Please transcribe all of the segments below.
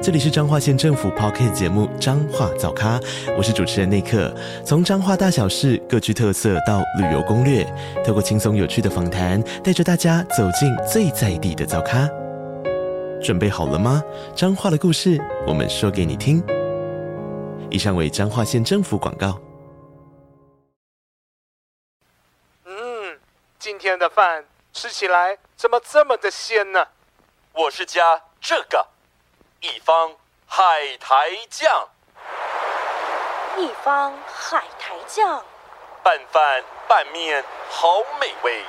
这里是彰化县政府 Podcast 节目《彰化早咖》，我是主持人内克。从彰化大小事各具特色到旅游攻略，透过轻松有趣的访谈，带着大家走进最在地的早咖。准备好了吗？彰化的故事，我们说给你听。以上为彰化县政府广告。嗯，今天的饭吃起来怎么这么的鲜呢？我是加这个。一方海苔酱，一方海苔酱，拌饭拌面好美味。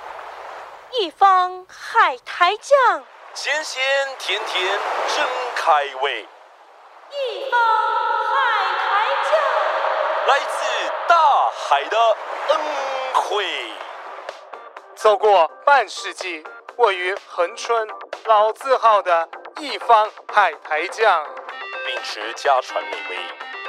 一方海苔酱，咸咸甜甜真开胃。一方海苔酱，来自大海的恩惠。走过半世纪，位于恒春老字号的。一方海苔酱，秉持家传美味，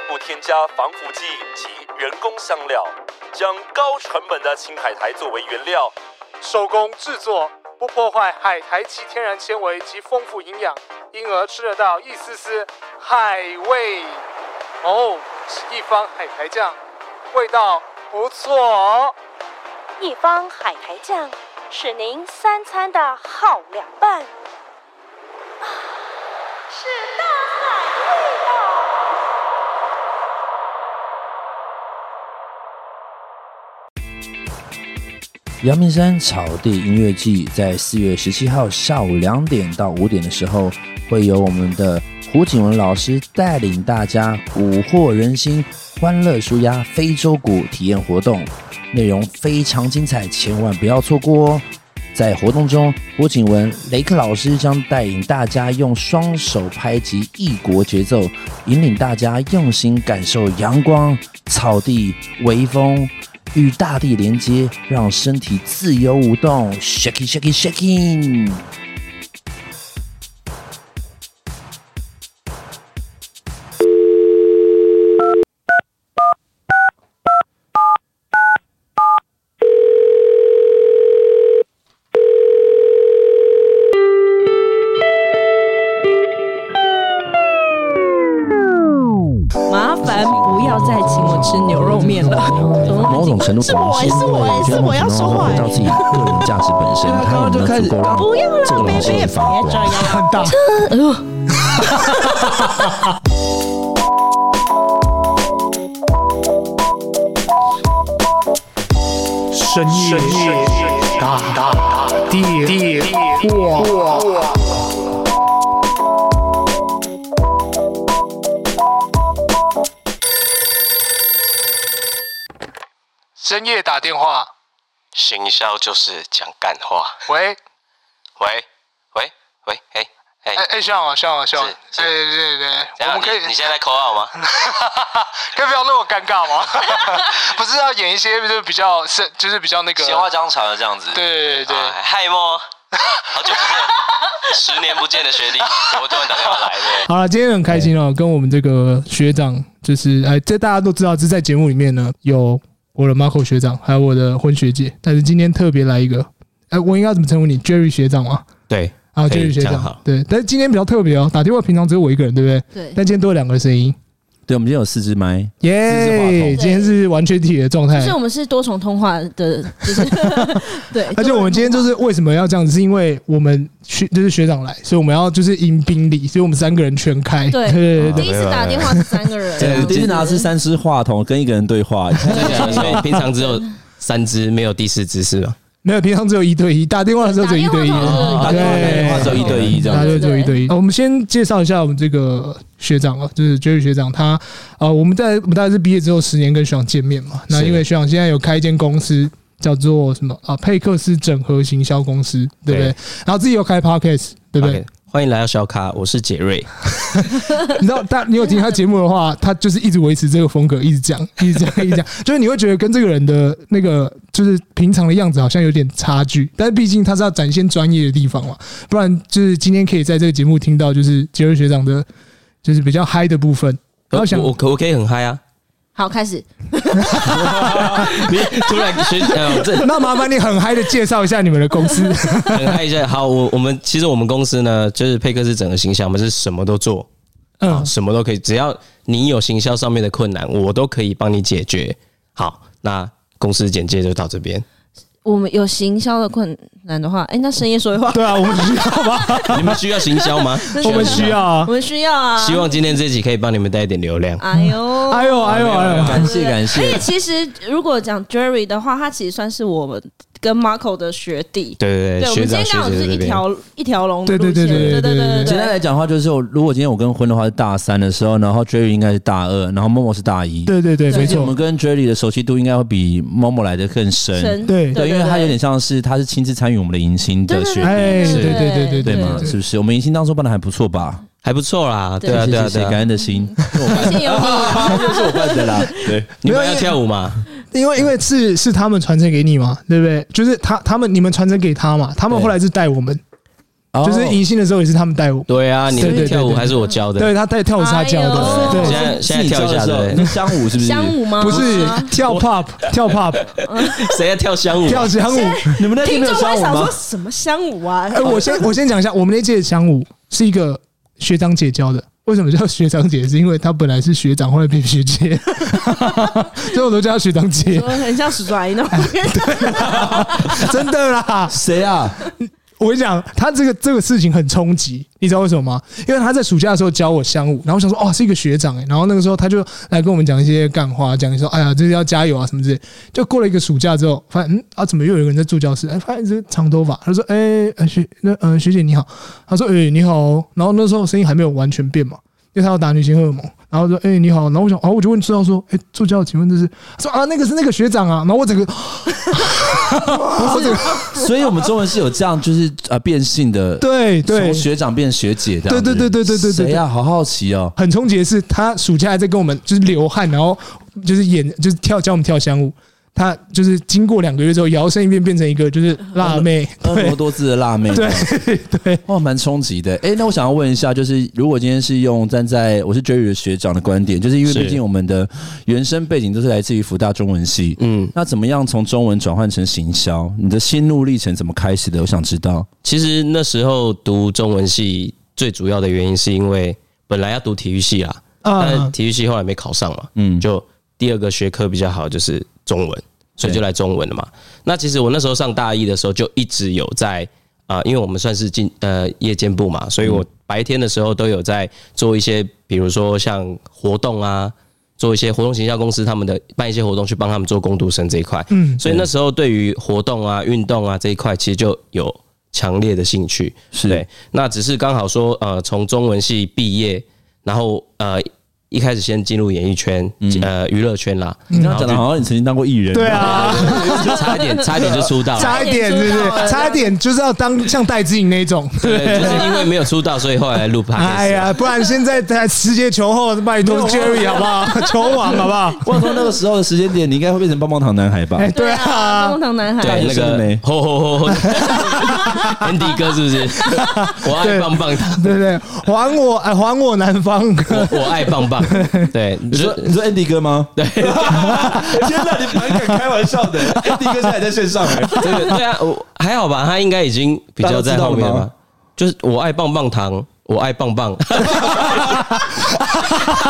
不添加防腐剂及人工香料，将高成本的青海苔作为原料，手工制作，不破坏海苔其天然纤维及丰富营养，因而吃得到一丝丝海味。哦，是一方海苔酱，味道不错哦。一方海苔酱是您三餐的好凉拌。阳明山草地音乐季在四月十七号下午两点到五点的时候，会由我们的胡景文老师带领大家蛊惑人心、欢乐舒压非洲鼓体验活动，内容非常精彩，千万不要错过哦！在活动中，胡景文、雷克老师将带领大家用双手拍击异国节奏，引领大家用心感受阳光、草地、微风，与大地连接，让身体自由舞动，shake it, shake 是我，是我，是我要说话。回到自己个人价值本身，他有没有足够让不要让别人别发光？哎呦！深夜。大电话。深夜打电话，行销就是讲干话。喂，喂，喂，喂，哎，哎，哎，学长啊，学长啊，学长，对对对，我们可以，你现在在 call 吗？可以不要那么尴尬吗？不是要演一些就是比较是就是比较那个闲话家常的这样子。对对对，嗨莫，好久不见，十年不见的学弟，我突然打电话来的。好了，今天很开心哦，跟我们这个学长，就是哎，这大家都知道，这在节目里面呢有。我的 Marco 学长，还有我的婚学姐，但是今天特别来一个，哎，我应该怎么称呼你？Jerry 学长吗？对，啊，Jerry 学长，对，但是今天比较特别哦，打电话平常只有我一个人，对不对？对。但今天多了两个声音，对，我们今天有四支麦，耶！今天是完全体的状态，就是我们是多重通话的，就是 对。而且我们今天就是为什么要这样子？是因为我们学就是学长来，所以我们要就是迎宾礼，所以我们三个人全开。对对对，第一次打电话是三个人，对，第一次拿的是三支话筒跟一个人对话，所以平常只有。三支没有第四支是吧？没有，平常只有一对一，打电话的时候只有一对一，打电话只有一对一这样，对，只有一对一。我们先介绍一下我们这个学长啊，就是 Jerry 学长，他呃，我们在我们大概是毕业之后十年跟学长见面嘛。那因为学长现在有开一间公司，叫做什么啊？佩克斯整合行销公司，对不对？然后自己又开 Podcast，对不对？欢迎来到小卡，我是杰瑞。你知道，但你有听他节目的话，他就是一直维持这个风格，一直讲，一直讲，一直讲，就是你会觉得跟这个人的那个就是平常的样子好像有点差距，但是毕竟他是要展现专业的地方嘛，不然就是今天可以在这个节目听到就是杰瑞学长的，就是比较嗨的部分。然后想我可我可以很嗨啊！好，开始。你突然学呃，这 那麻烦你很嗨的介绍一下你们的公司。很嗨一下。好，我我们其实我们公司呢，就是佩克是整个形象，我们是什么都做，嗯，什么都可以，只要你有行销上面的困难，我都可以帮你解决。好，那公司简介就到这边。我们有行销的困难的话，哎、欸，那深夜说的话，对啊，我们需要吗？你们需要行销吗？我们需要啊，我们需要啊。希望今天这集可以帮你们带一点流量。哎呦，哎呦，哎呦，哎呦，感谢感谢。而且其实如果讲 Jerry 的话，他其实算是我们。跟 Marco 的学弟，对对对，对，我们今天刚好是一条一条龙，对对对对对对对。简单来讲的话，就是如果今天我跟婚的话是大三的时候，然后 Jerry 应该是大二，然后 Momo 是大一，对对对，没错。我们跟 Jerry 的熟悉度应该会比 Momo 来的更深，对。对，因为他有点像是他是亲自参与我们的迎新的学弟，对对对对对对嘛，是不是？我们迎新当初办的还不错吧？还不错啦，对。啊对啊对，感恩的心，谢谢有你，就 是我办的啦，对，你们要跳舞吗？因为因为是是他们传承给你嘛，对不对？就是他他们你们传承给他嘛，他们后来是带我们，就是迎新的时候也是他们带我。对啊，你们跳舞还是我教的。对，他带跳舞是他教的。对，现在现在跳一下对。香舞是不是？香舞吗？不是，跳 pop 跳 pop。谁在跳香舞？跳香舞。你们那届的香舞吗？什么香舞啊？我先我先讲一下，我们那届的香舞是一个学长姐教的。为什么叫学长姐？是因为她本来是学长，后来变学姐，所以我都叫她学长姐。很像史拽那种，真的啦？谁啊？我跟你讲，他这个这个事情很冲击，你知道为什么吗？因为他在暑假的时候教我香舞，然后我想说，哦，是一个学长哎，然后那个时候他就来跟我们讲一些干话，讲说，哎呀，就是要加油啊什么之类。就过了一个暑假之后，发现，嗯啊，怎么又有人在住教室？哎，发现是长头发，他说，哎，学那嗯学姐你好，他说，哎你好，然后那时候声音还没有完全变嘛，因为他要打女性荷尔蒙。然后说：“哎、欸，你好。”然后我想，然后我就问助教说：“哎、欸，助教，请问这是？”说：“啊，那个是那个学长啊。”然后我整个，不是，所以我们中文是有这样，就是呃变性的，对对，从学长变学姐的，对对对对对对对。谁呀？好好奇哦。很冲击的是，他暑假还在跟我们就是流汗，然后就是演，就是跳教我们跳香舞。他就是经过两个月之后，摇身一变变成一个就是辣妹，婀娜多姿的辣妹。对对，哇，蛮冲击的。哎，那我想要问一下，就是如果今天是用站在我是 Jerry 的学长的观点，就是因为毕竟我们的原生背景都是来自于福大中文系，嗯，那怎么样从中文转换成行销？你的心路历程怎么开始的？我想知道。其实那时候读中文系最主要的原因是因为本来要读体育系啦，但体育系后来没考上嘛，嗯，就。第二个学科比较好就是中文，所以就来中文了嘛。那其实我那时候上大一的时候就一直有在啊，因为我们算是进呃夜间部嘛，所以我白天的时候都有在做一些，比如说像活动啊，做一些活动行销公司他们的办一些活动去帮他们做工读生这一块。嗯，所以那时候对于活动啊、运动啊这一块，其实就有强烈的兴趣。是对，那只是刚好说呃，从中文系毕业，然后呃。一开始先进入演艺圈，呃，娱乐圈啦。你刚刚讲的好像你曾经当过艺人。对啊，就差一点，差一点就出道了。差一点，是不是？差一点就是要当像戴志颖那种。对，就是因为没有出道，所以后来录拍。哎呀，不然现在在世界球后，拜托 Jerry 好不好？球王好不好？我说那个时候的时间点，你应该会变成棒棒糖男孩吧？哎，对啊，棒棒糖男孩。对，那个吼吼吼，Andy 哥是不是？我爱棒棒糖。对对，还我，哎，还我南方。我爱棒棒。对，你说你说 Andy 哥吗？对，天哪，你蛮敢开玩笑的。Andy 哥现在还在线上哎，这个对啊，我还好吧，他应该已经比较在后面了。就是我爱棒棒糖，我爱棒棒。不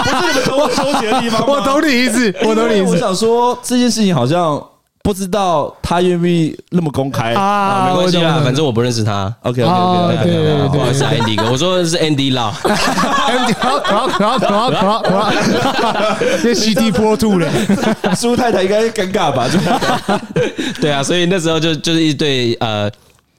是你们懂我纠结的地方吗？我懂你意思，我懂你意思。我想说这件事情好像。不知道他愿不愿意那么公开啊？没关系啊，反正我不认识他。OK OK OK，对对对，不好意思，Andy 哥，我说的是 Andy Lau。Andy Lau Lau Lau Lau Lau Lau，这 CT Pro Two 嘞，苏太太应该尴尬吧？对啊，所以那时候就就是一对呃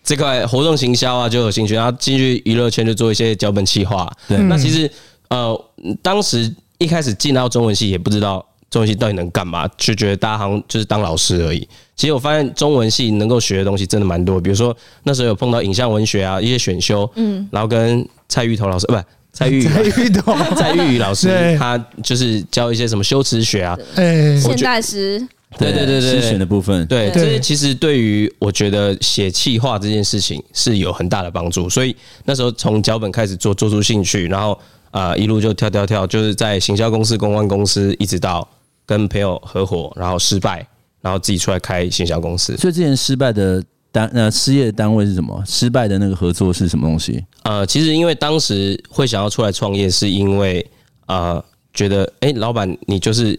这块活动行销啊就有兴趣，然后进去娱乐圈就做一些脚本企划。对，那其实呃当时一开始进到中文系也不知道。中文系到底能干嘛？就觉得大家好像就是当老师而已。其实我发现中文系能够学的东西真的蛮多，比如说那时候有碰到影像文学啊，一些选修，嗯，然后跟蔡玉头老师，不，蔡玉 蔡玉头，蔡玉宇老师，他就是教一些什么修辞学啊，哎，现代诗，对对对对，诗选的部分，对，对。这些其实对于我觉得写企划这件事情是有很大的帮助，所以那时候从脚本开始做，做出兴趣，然后啊、呃、一路就跳跳跳，就是在行销公司、公关公司，一直到跟朋友合伙，然后失败，然后自己出来开行销公司。所以之前失败的单呃失业的单位是什么？失败的那个合作是什么东西？呃，其实因为当时会想要出来创业，是因为呃觉得哎、欸，老板你就是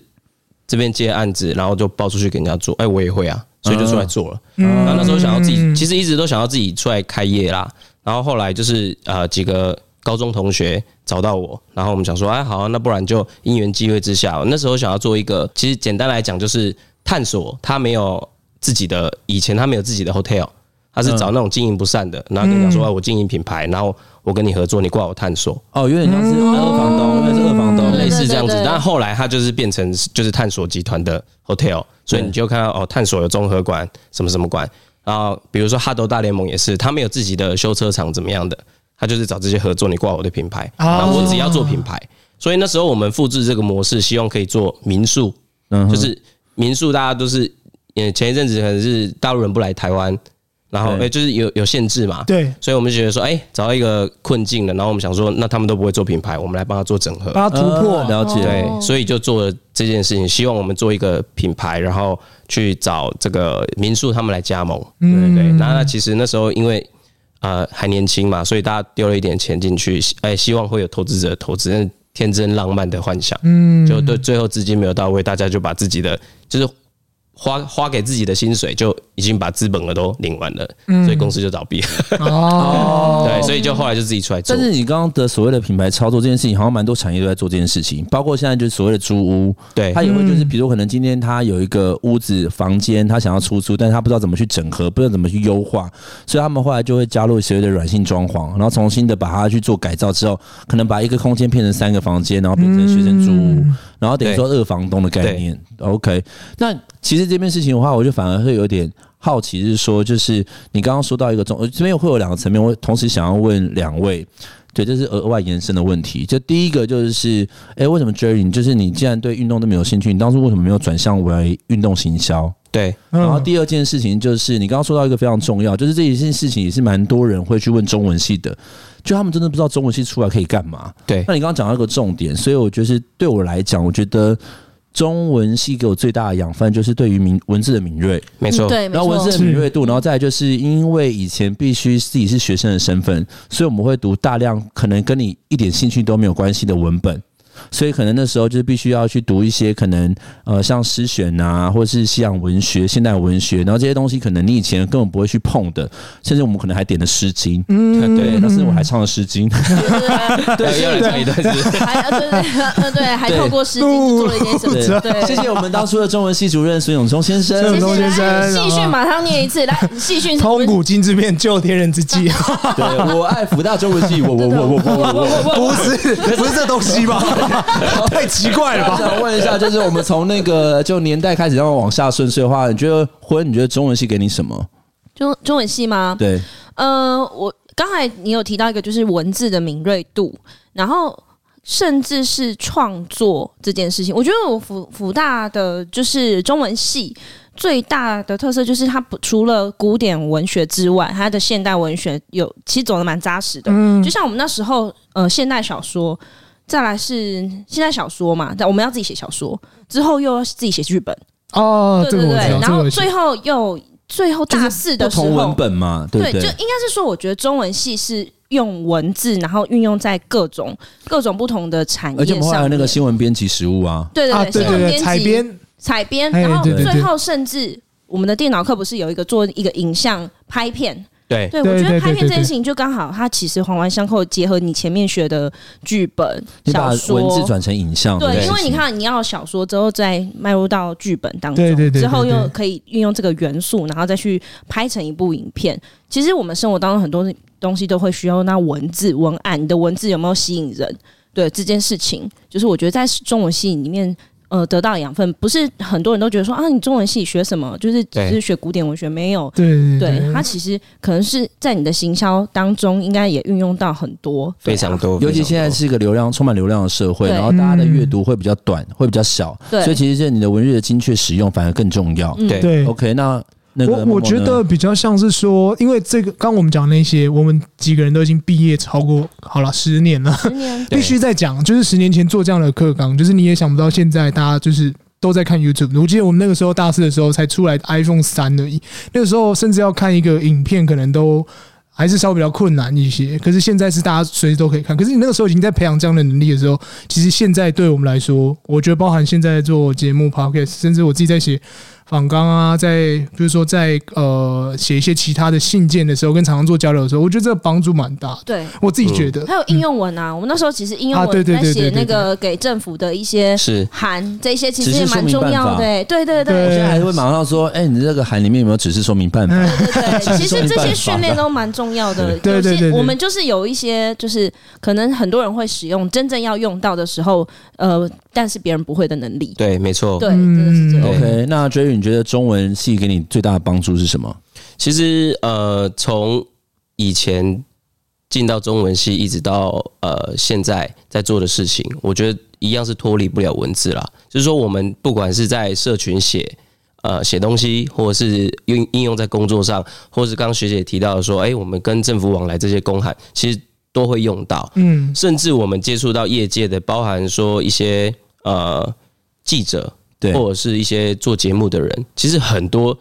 这边接案子，然后就报出去给人家做，哎、欸，我也会啊，所以就出来做了。然后那时候想要自己，其实一直都想要自己出来开业啦。然后后来就是呃几个高中同学找到我，然后我们想说，哎，好啊，那不然就因缘机会之下，那时候想要做一个，其实简单来讲就是探索，他没有自己的，以前他没有自己的 hotel。他是找那种经营不善的，然后跟你讲说，我经营品牌，然后我跟你合作，你挂我探索。哦，有点像是二房东，因为是二房东，类似这样子。但后来他就是变成就是探索集团的 hotel，所以你就看到哦，探索有综合馆，什么什么馆。然后比如说哈斗大联盟也是，他没有自己的修车厂怎么样的，他就是找这些合作，你挂我的品牌，然后我只要做品牌。所以那时候我们复制这个模式，希望可以做民宿，就是民宿大家都是，嗯，前一阵子可能是大陆人不来台湾。然后，哎，就是有有限制嘛，对，所以我们就觉得说，哎，找到一个困境了，然后我们想说，那他们都不会做品牌，我们来帮他做整合，帮他突破，了解，对，所以就做了这件事情，希望我们做一个品牌，然后去找这个民宿他们来加盟，对对。那那其实那时候因为呃还年轻嘛，所以大家丢了一点钱进去，哎，希望会有投资者投资，天真浪漫的幻想，嗯，就对，最后资金没有到位，大家就把自己的就是。花花给自己的薪水就已经把资本额都领完了，所以公司就倒闭。了。哦，对，所以就后来就自己出来做。但是你刚刚的所谓的品牌操作这件事情，好像蛮多产业都在做这件事情，包括现在就是所谓的租屋，对，他也会就是，比如可能今天他有一个屋子房间，他想要出租，但是他不知道怎么去整合，不知道怎么去优化，所以他们后来就会加入所谓的软性装潢，然后重新的把它去做改造之后，可能把一个空间变成三个房间，然后变成学生租屋，然后等于说二房东的概念。OK，那。其实这件事情的话，我就反而会有点好奇，是说，就是你刚刚说到一个中，这边会有两个层面，我同时想要问两位，对，这是额外延伸的问题。就第一个就是，哎，为什么 Jerry，就是你既然对运动都没有兴趣，你当初为什么没有转向为运动行销？对。然后第二件事情就是，你刚刚说到一个非常重要，就是这一件事情也是蛮多人会去问中文系的，就他们真的不知道中文系出来可以干嘛。对。那你刚刚讲到一个重点，所以我觉得是对我来讲，我觉得。中文系给我最大的养分就是对于敏文字的敏锐，没错。对，然后文字的敏锐度，然后再来就是因为以前必须自己是学生的身份，所以我们会读大量可能跟你一点兴趣都没有关系的文本。所以可能那时候就是必须要去读一些可能呃像诗选啊，或者是西洋文学、现代文学，然后这些东西可能你以前根本不会去碰的，甚至我们可能还点了《诗经》，嗯，对，但是我还唱了《诗经》，对，要来唱一段是，还对对对，还透过《诗经》做了一件什么？对，谢谢我们当初的中文系主任孙永忠先生，孙永忠先生，戏训马上念一次，来，戏训。通古今之变，救天人之际。对，我爱福大中文系，我我我我我我。不是不是这东西吧？太奇怪了吧！想问一下，就是我们从那个就年代开始，然后往下顺遂的话，你觉得婚？你觉得中文系给你什么？中中文系吗？对，呃，我刚才你有提到一个，就是文字的敏锐度，然后甚至是创作这件事情。我觉得我辅辅大的就是中文系最大的特色，就是它不除了古典文学之外，它的现代文学有其实走的蛮扎实的。嗯，就像我们那时候，呃，现代小说。再来是现在小说嘛，但我们要自己写小说，之后又要自己写剧本。哦，对对对，然后最后又最后大四的时候，不同文本嘛，对，对，就应该是说，我觉得中文系是用文字，然后运用在各种各种不同的产业上，而且我们还有那个新闻编辑实务啊，对对对，新闻编辑采编。采编，然后最后甚至我们的电脑课不是有一个做一个影像拍片。对，对，我觉得拍片这件事情就刚好，它其实环环相扣，结合你前面学的剧本、小说，文字转成影像。对，因为你看，你要小说之后再迈入到剧本当中，对对对，之后又可以运用这个元素，然后再去拍成一部影片。其实我们生活当中很多东西都会需要那文字文案，你的文字有没有吸引人？对这件事情，就是我觉得在中文系里面。呃得到养分。不是很多人都觉得说啊，你中文系学什么？就是只是学古典文学，没有。对对它其实可能是在你的行销当中，应该也运用到很多，非常多。尤其现在是一个流量充满流量的社会，然后大家的阅读会比较短，会比较小，所以其实你的文字的精确使用反而更重要。对对，OK，那。我我觉得比较像是说，因为这个刚我们讲那些，我们几个人都已经毕业超过好了十年了，十年必须再讲，就是十年前做这样的课纲，就是你也想不到现在大家就是都在看 YouTube。我记得我们那个时候大四的时候才出来 iPhone 三而已，那个时候甚至要看一个影片，可能都还是稍微比较困难一些。可是现在是大家随时都可以看。可是你那个时候已经在培养这样的能力的时候，其实现在对我们来说，我觉得包含现在做节目 Podcast，甚至我自己在写。访纲啊，在比如说在呃写一些其他的信件的时候，跟厂商做交流的时候，我觉得这个帮助蛮大的。对，我自己觉得。还有应用文啊，我们那时候其实应用文在写那个给政府的一些函，这些其实也蛮重要的。对对对，我现在还是会马上说，哎，你这个函里面有没有指示说明办法？对对对，其实这些训练都蛮重要的。对对对，我们就是有一些，就是可能很多人会使用，真正要用到的时候，呃，但是别人不会的能力。对，没错。对，真的是这样。OK，那 Jerry。你觉得中文系给你最大的帮助是什么？其实，呃，从以前进到中文系，一直到呃现在在做的事情，我觉得一样是脱离不了文字啦。就是说，我们不管是在社群写呃写东西，或者是用应用在工作上，或是刚刚学姐提到的说，哎，我们跟政府往来这些公函，其实都会用到。嗯，甚至我们接触到业界的，包含说一些呃记者。或者是一些做节目的人，其实很多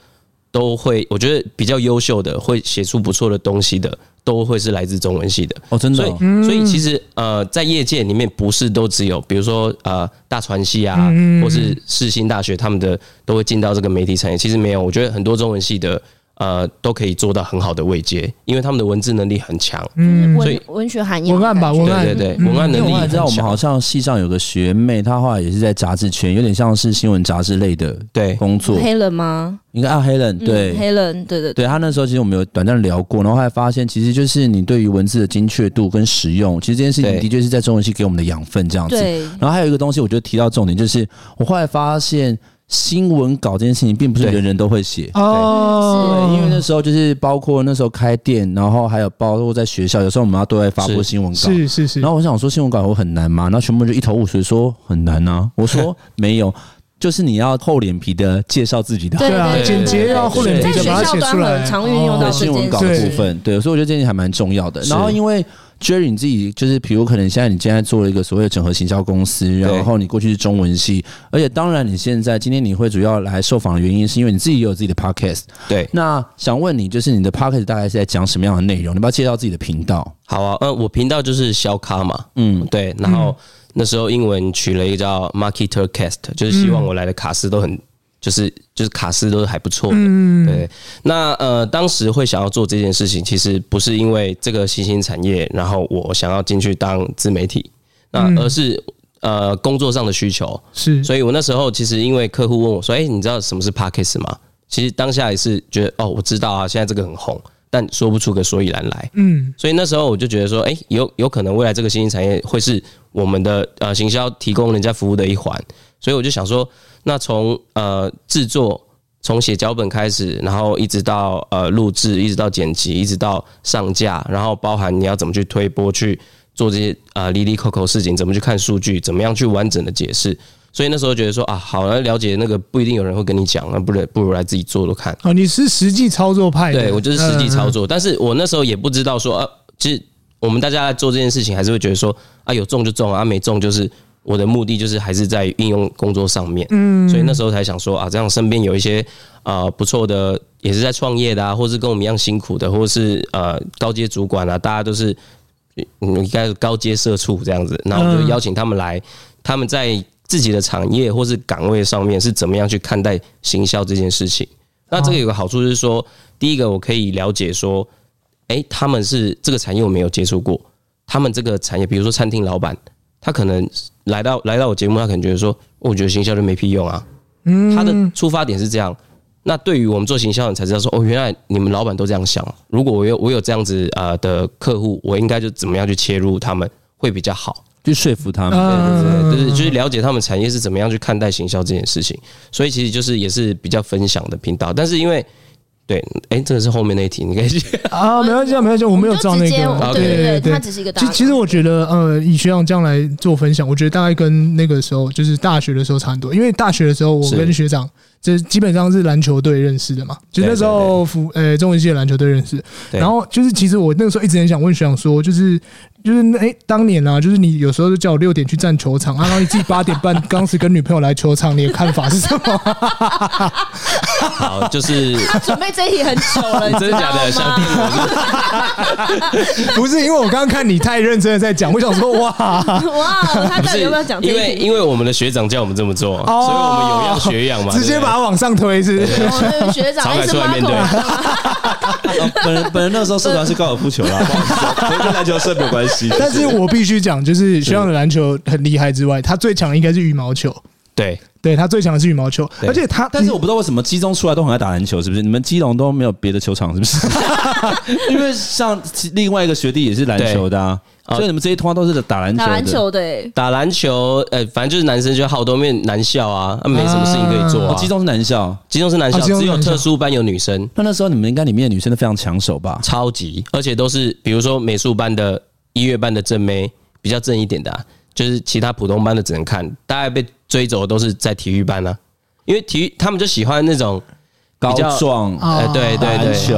都会，我觉得比较优秀的，会写出不错的东西的，都会是来自中文系的哦，真的。所以，所以其实呃，在业界里面，不是都只有，比如说呃，大传系啊，或是世新大学，他们的都会进到这个媒体产业。其实没有，我觉得很多中文系的。呃，都可以做到很好的位阶，因为他们的文字能力很强，嗯，所以文学涵养、文案吧，文案对对对，文案能力很强。知道我们好像系上有个学妹，她后来也是在杂志圈，有点像是新闻杂志类的对工作。黑人吗？应该啊，黑人对黑人，对对对。她那时候其实我们有短暂聊过，然后后来发现，其实就是你对于文字的精确度跟使用，其实这件事情的确是在中文系给我们的养分这样子。然后还有一个东西，我觉得提到重点就是，我后来发现。新闻稿这件事情并不是人人都会写哦，对，因为那时候就是包括那时候开店，然后还有包括在学校，有时候我们要对外发布新闻稿，是是是。然后我想说新闻稿我很难吗？然后全部就一头雾水，说很难啊。我说没有，就是你要厚脸皮的介绍自己的，对啊，简洁要厚脸皮的把它写出来，常运用到新闻稿的部分，对，所以我觉得这件事情还蛮重要的。然后因为。Jerry，你自己就是，比如可能现在你现在做了一个所谓的整合行销公司，然后你过去是中文系，而且当然你现在今天你会主要来受访的原因，是因为你自己也有自己的 podcast。对，那想问你，就是你的 podcast 大概是在讲什么样的内容？你要不要介绍自己的频道？好啊，呃，我频道就是小咖嘛，嗯，对，然后那时候英文取了一个叫 Marketer Cast，就是希望我来的卡司都很。就是就是卡斯都是还不错的，嗯、对。那呃，当时会想要做这件事情，其实不是因为这个新兴产业，然后我想要进去当自媒体，那而是呃工作上的需求。是，所以我那时候其实因为客户问我说：“哎，你知道什么是 Podcast 吗？”其实当下也是觉得哦，我知道啊，现在这个很红，但说不出个所以然来。嗯，所以那时候我就觉得说：“哎，有有可能未来这个新兴产业会是我们的呃行销提供人家服务的一环。”所以我就想说。那从呃制作，从写脚本开始，然后一直到呃录制，一直到剪辑，一直到上架，然后包含你要怎么去推播，去做这些啊里里扣扣事情，怎么去看数据，怎么样去完整的解释。所以那时候觉得说啊，好，来了解那个不一定有人会跟你讲，那不如不如来自己做做看。哦，你是实际操作派的？对，我就是实际操作，嗯、但是我那时候也不知道说啊，其实我们大家在做这件事情，还是会觉得说啊，有中就中啊，没中就是。我的目的就是还是在应用工作上面，嗯，所以那时候才想说啊，这样身边有一些啊、呃、不错的，也是在创业的啊，或是跟我们一样辛苦的，或是呃高阶主管啊，大家都是应该是高阶社畜这样子，那我就邀请他们来，他们在自己的产业或是岗位上面是怎么样去看待行销这件事情。那这个有个好处就是说，第一个我可以了解说，哎，他们是这个产业我没有接触过，他们这个产业，比如说餐厅老板。他可能来到来到我节目，他可能觉得说，我觉得行销就没屁用啊。嗯，他的出发点是这样。那对于我们做行销的人才知道说，哦，原来你们老板都这样想。如果我有我有这样子啊的客户，我应该就怎么样去切入他们会比较好。去说服他们，对对对，就是就是了解他们产业是怎么样去看待行销这件事情。所以其实就是也是比较分享的频道，但是因为。对，哎，这个是后面那一题，你可以 啊，没关系，没关系，我没有照那个，对对对，它只是一个。其其实我觉得，呃，以学长这样来做分享，我觉得大概跟那个时候，就是大学的时候差很多。因为大学的时候，我跟学长这基本上是篮球队认识的嘛，就那时候服呃中文系的篮球队认识。然后就是，其实我那个时候一直很想问学长说，就是。就是哎、欸，当年啊，就是你有时候就叫我六点去站球场，啊然后你自己八点半 当时跟女朋友来球场，你的看法是什么？好，就是他准备这一题很久了，真的假的？想骗我？不是，因为我刚刚看你太认真的在讲，我想说哇哇，他到底有没有讲？因为因为我们的学长叫我们这么做，所以我们有样学样嘛，直接把它往上推是，是。学长，长出来面对。本人本人那时候社团是高尔夫球啦，跟 篮球社没有关系。但是我必须讲，就是学校的篮球很厉害之外，他最强的应该是羽毛球。对，对他最强的是羽毛球，而且他，但是我不知道为什么基中出来都很爱打篮球，是不是？你们基隆都没有别的球场，是不是？因为像另外一个学弟也是篮球的啊，所以你们这些通常都是打篮球的。打篮球的，打篮球，呃，反正就是男生就好多面男校啊，没什么事情可以做。基中是男校，基中是男校，只有特殊班有女生。那那时候你们应该里面的女生都非常抢手吧？超级，而且都是比如说美术班的。音乐班的正妹比较正一点的，啊，就是其他普通班的只能看，大概被追走的都是在体育班啊，因为体育他们就喜欢那种比较高壮，呃，对对对，篮球，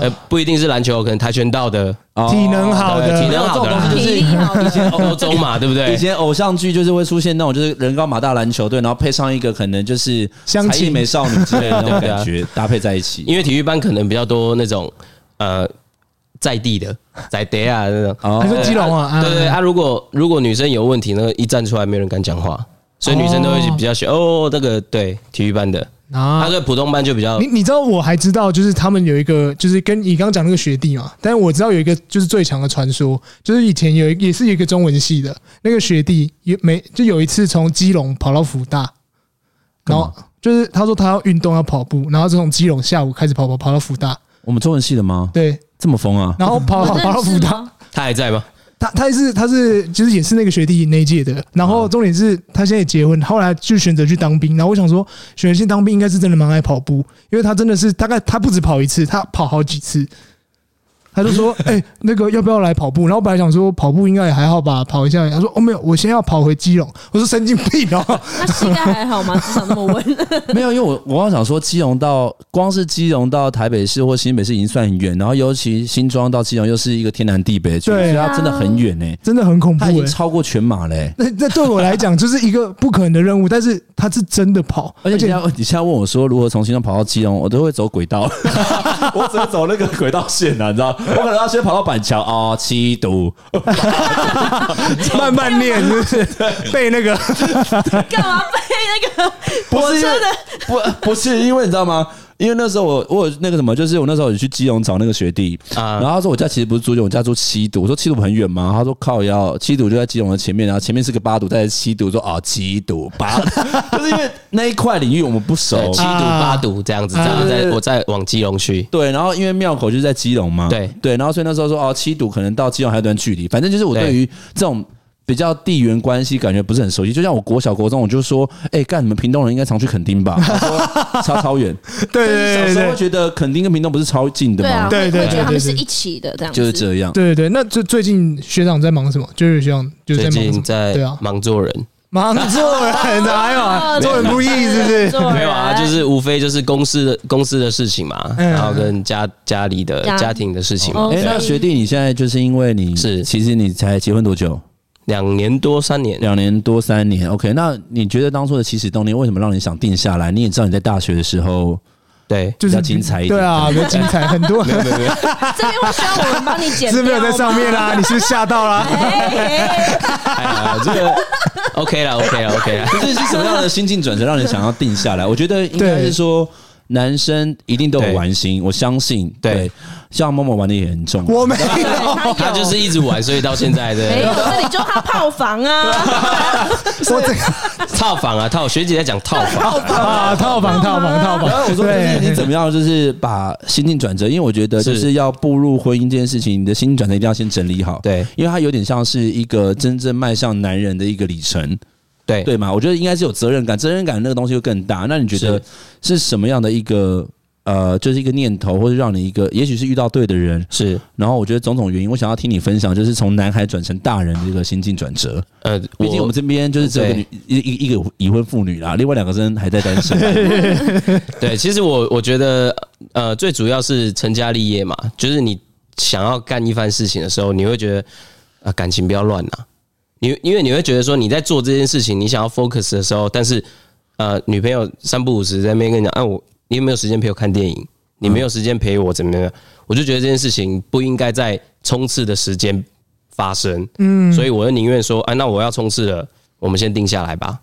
呃，不一定是篮球，可能跆拳道的，体能好的，体能好的，就是以前欧洲嘛，对不对？以前偶像剧就是会出现那种就是人高马大篮球队，然后配上一个可能就是才艺美少女之类的那种感觉 搭配在一起，因为体育班可能比较多那种呃。在地的，在地啊那种，还说基隆啊？对对啊，如果如果女生有问题，那个一站出来，没人敢讲话，所以女生都会比较喜欢哦。那个对体育班的，啊，他对普通班就比较。你你知道我还知道，就是他们有一个，就是跟你刚刚讲那个学弟嘛。但是我知道有一个就是最强的传说，就是以前有也是一个中文系的那个学弟，也没就有一次从基隆跑到福大，然后就是他说他要运动要跑步，然后就从基隆下午开始跑跑跑到福大。我们中文系的吗？对。这么疯啊！然后跑跑跑到福大，他还在吗？他他是他是就是也是那个学弟那一届的。然后重点是他现在也结婚，后来就选择去当兵。然后我想说，选择去当兵应该是真的蛮爱跑步，因为他真的是大概他不止跑一次，他跑好几次。他就说：“ 哎、欸，那个要不要来跑步？”然后我本来想说跑步应该也还好吧，跑一下。他说：“哦，没有，我先要跑回基隆。”我说：“神经病哦！”他膝盖还好吗？至少那么稳。没有，因为我我刚想说，基隆到光是基隆到台北市或新北市已经算很远，然后尤其新庄到基隆又是一个天南地北的距离，对啊，真的很远呢、欸，真的很恐怖、欸，他已经超过全马嘞、欸。那那对我来讲就是一个不可能的任务，但是他是真的跑，而且你现在你现在问我说如何从新庄跑到基隆，我都会走轨道，我只会走那个轨道线啊，你知道，我可能要先跑到。板桥哦，七堵，慢慢念，就是？背那个干嘛背那个？不是的，不不是，因为你知道吗？因为那时候我我有那个什么，就是我那时候有去基隆找那个学弟啊，然后他说我家其实不是住基隆，我家住七堵。我说七堵很远吗？他说靠要，七堵就在基隆的前面，然后前面是个八堵，在七堵。说啊，七堵八，就是因为那一块领域我们不熟，七堵八堵这样子，然后在我再往基隆去。对，然后因为庙口就是在基隆嘛，对对，然后所以那时候说哦，七堵可能到基隆还有段距离，反正就是我对于这种。比较地缘关系感觉不是很熟悉，就像我国小国中，我就说，哎、欸，干你们屏东人应该常去垦丁吧？他说超超远，对对对，小时候会觉得垦丁跟屏东不是超近的吗？对对对，觉得他们是一起的这样，就是这样。对对对，那最最近学长在忙什么？就是学长就在忙在对啊，忙做人，忙做人，哪有做人不易，是不是？没有啊，就是无非就是公司的公司的事情嘛，然后跟家家里的家。庭的事情嘛。哎，那学弟，你现在就是因为你是，其实你才结婚多久？两年多三年，两年多三年。OK，那你觉得当初的起始动力为什么让你想定下来？你也知道你在大学的时候，对，就是比较精彩一点，对啊，比较精彩很多。这边会需要我们帮你剪，是没有在上面啦？你是吓到啦？哎呀，这个 OK 了，OK 了，OK 了。可是是什么样的心境转折让你想要定下来？我觉得应该是说。男生一定都有玩心，我相信。对，像默默玩的也很重，我没有，他就是一直玩，所以到现在的没有，这里就他套房啊，我这个套房啊，套学姐在讲套房。啊，套房，套房，套房。然后我说，你怎么样，就是把心境转折，因为我觉得就是要步入婚姻这件事情，你的心境转折一定要先整理好。对，因为它有点像是一个真正迈向男人的一个里程。对对嘛，我觉得应该是有责任感，责任感那个东西会更大。那你觉得是什么样的一个呃，就是一个念头，或者让你一个，也许是遇到对的人，是。然后我觉得种种原因，我想要听你分享，就是从男孩转成大人的一个心境转折。呃，毕竟我们这边就是这个女一一一个已婚妇女啦，另外两个人还在单身。对，其实我我觉得呃，最主要是成家立业嘛，就是你想要干一番事情的时候，你会觉得啊、呃，感情不要乱呐。因因为你会觉得说你在做这件事情，你想要 focus 的时候，但是呃，女朋友三不五时在那边跟你讲，啊，我你有没有时间陪我看电影？你没有时间陪我怎么样？我就觉得这件事情不应该在冲刺的时间发生。嗯，所以我就宁愿说，哎，那我要冲刺了，我们先定下来吧。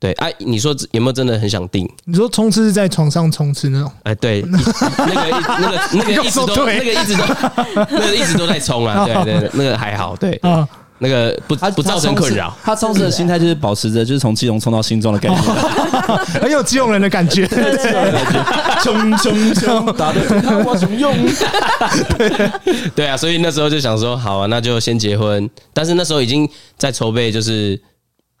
对，哎，你说有没有真的很想定？你说冲刺是在床上冲刺那种？哎，对，那个那个那个一直都 那个一直都那个一直都在冲啊，对对，那个还好，对啊。那个不不造成困扰，他冲刺的心态就是保持着就是从基隆冲到新庄的感觉，很有基隆人的感觉，冲冲冲，打得他我怎么用？对啊，所以那时候就想说，好啊，那就先结婚。但是那时候已经在筹备，就是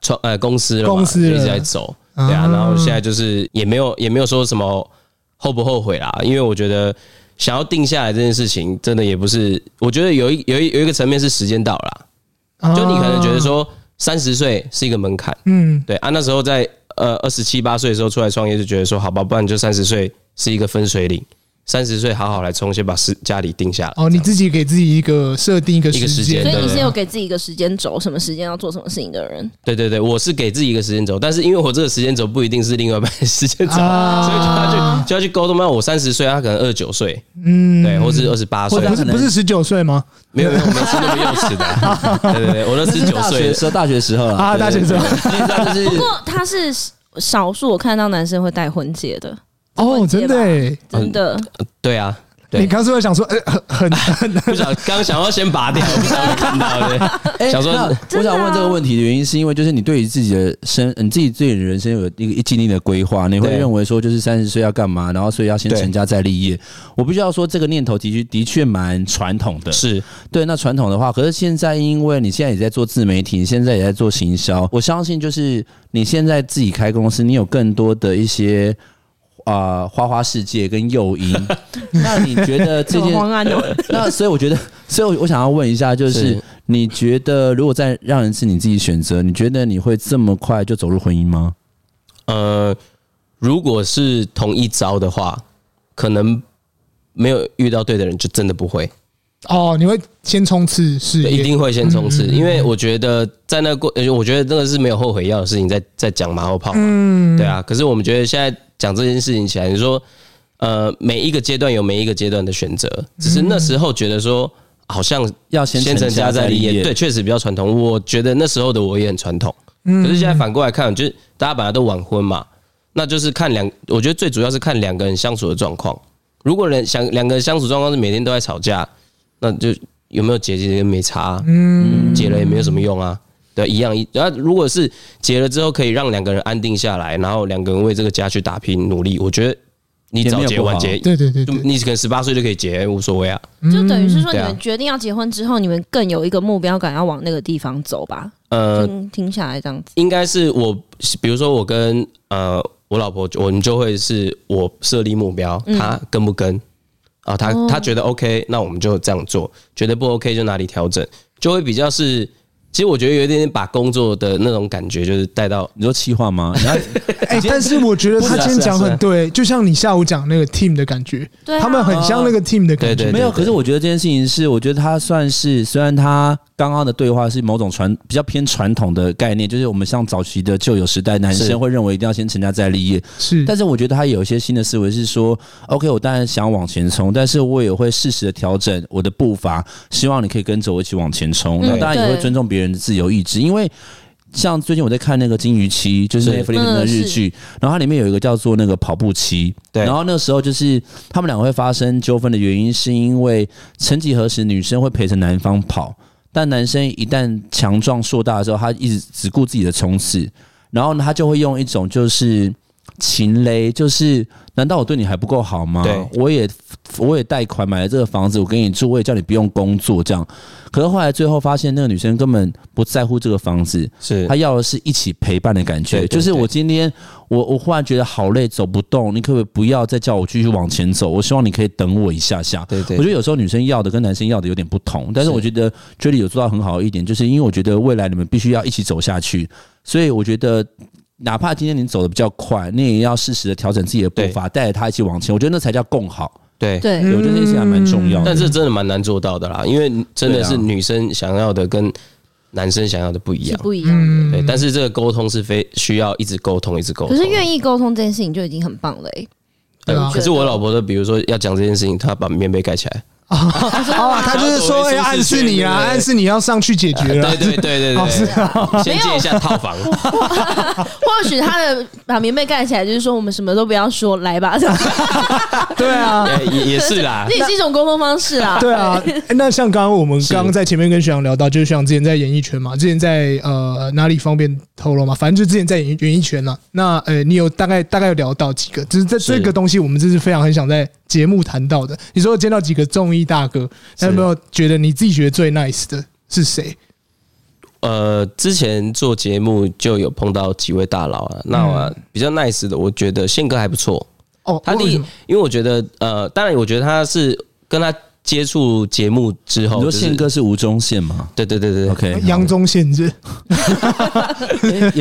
创呃公司了嘛，公司一直在走，对啊。然后现在就是也没有也没有说什么后不后悔啦，因为我觉得想要定下来这件事情，真的也不是，我觉得有一有一有一个层面是时间到了。就你可能觉得说三十岁是一个门槛，嗯，对啊，那时候在呃二十七八岁的时候出来创业，就觉得说好吧，不然就三十岁是一个分水岭。三十岁好好来重新把事家里定下来。哦，你自己给自己一个设定一个时间，所以你是有给自己一个时间轴，什么时间要做什么事情的人。对对对，我是给自己一个时间轴，但是因为我这个时间轴不一定是另外一半的时间轴，所以就要去就要去沟通。那我三十岁，他可能二十九岁，嗯，对，或是二十八岁，不是不是十九岁吗？没有没有，我们是那么幼稚的。对对对，我那十九岁时候，大学时候啊，大学时候。不过他是少数我看到男生会戴婚戒的。哦，真的，真的，对啊。你刚是不是想说，呃，很很 不想，刚想要先拔掉，不想看到对。想说，我想问这个问题的原因，是因为就是你对于自己的生，你自己对你的人生有一个一经历的规划，你会认为说，就是三十岁要干嘛，然后所以要先成家再立业。我必须要说，这个念头的确的确蛮传统的，是对。那传统的话，可是现在因为你现在也在做自媒体，你现在也在做行销，我相信就是你现在自己开公司，你有更多的一些。啊、呃，花花世界跟诱因，那你觉得这件？那所以我觉得，所以我想要问一下，就是，是你觉得如果再让一次你自己选择，你觉得你会这么快就走入婚姻吗？呃，如果是同一招的话，可能没有遇到对的人，就真的不会。哦，你会先冲刺是？一定会先冲刺，嗯、因为我觉得在那过，我觉得这个是没有后悔药的事情，在在讲马后炮嘛。嗯，对啊。可是我们觉得现在。讲这件事情起来，你说，呃，每一个阶段有每一个阶段的选择，只是那时候觉得说，好像要先成家再立业，对，确实比较传统。我觉得那时候的我也很传统，可是现在反过来看，就是大家本来都晚婚嘛，那就是看两，我觉得最主要是看两个人相处的状况。如果人想两个人相处状况是每天都在吵架，那就有没有结其实没差，嗯，结了也没有什么用啊。对，一样一。然后，如果是结了之后可以让两个人安定下来，然后两个人为这个家去打拼努力，我觉得你早结晚结，对对对，你可能十八岁就可以结，无所谓啊。就等于是说，你们决定要结婚之后，你们更有一个目标感，要往那个地方走吧？呃，听下来这样子，应该是我，比如说我跟呃我老婆，我们就会是我设立目标，她跟不跟啊？她她觉得 OK，那我们就这样做；觉得不 OK，就哪里调整，就会比较是。其实我觉得有一点点把工作的那种感觉，就是带到你说气话吗？哎，但是我觉得他今天讲很对，就像你下午讲那个 team 的感觉，他们很像那个 team 的感觉。没有，可是我觉得这件事情是，我觉得他算是，虽然他刚刚的对话是某种传比较偏传统的概念，就是我们像早期的旧有时代，男生会认为一定要先成家再立业。是，但是我觉得他有一些新的思维，是说，OK，我当然想往前冲，但是我也会适时的调整我的步伐，希望你可以跟着我一起往前冲。那当然也会尊重别人。人的自由意志，因为像最近我在看那个《金鱼期》，就是那 Netflix 的日剧，然后它里面有一个叫做那个跑步期，对，然后那个时候就是他们两个会发生纠纷的原因，是因为曾几何时女生会陪着男方跑，但男生一旦强壮硕大的时候，他一直只顾自己的冲刺，然后呢，他就会用一种就是。情勒就是，难道我对你还不够好吗？对，我也我也贷款买了这个房子，我给你住，我也叫你不用工作，这样。可是后来最后发现，那个女生根本不在乎这个房子，是她要的是一起陪伴的感觉。就是我今天我我忽然觉得好累，走不动，你可不可以不要再叫我继续往前走？我希望你可以等我一下下。对对，我觉得有时候女生要的跟男生要的有点不同，但是我觉得 Judy 有做到很好的一点，就是因为我觉得未来你们必须要一起走下去，所以我觉得。哪怕今天你走的比较快，你也要适时的调整自己的步伐，带着他一起往前。我觉得那才叫共好。对对，我觉得那些还蛮重要的。但是真的蛮难做到的啦，因为真的是女生想要的跟男生想要的不一样，不一样。对，但是这个沟通是非需要一直沟通，一直沟通。可是愿意沟通这件事情就已经很棒了诶。对啊。可是我老婆的，比如说要讲这件事情，她把棉被盖起来。哦，他就是说要暗示你啊，暗示你要上去解决了。对对对对对，是啊，先借一下套房。或许他的把棉被盖起来，就是说我们什么都不要说，来吧。对啊，也也是啦，这也是一种沟通方式啊。对啊，那像刚刚我们刚刚在前面跟学长聊到，就是像之前在演艺圈嘛，之前在呃哪里方便透露嘛？反正就之前在演演艺圈了。那呃，你有大概大概有聊到几个？就是这这个东西，我们这是非常很想在节目谈到的。你说见到几个综艺大哥，有没有觉得你自己觉得最 nice 的是谁？呃，之前做节目就有碰到几位大佬啊。那我比较 nice 的，我觉得宪哥还不错。哦，他第一，因为我觉得呃，当然我觉得他是跟他。接触节目之后，你说宪哥是吴宗宪吗？对对对对，OK，杨宗宪是，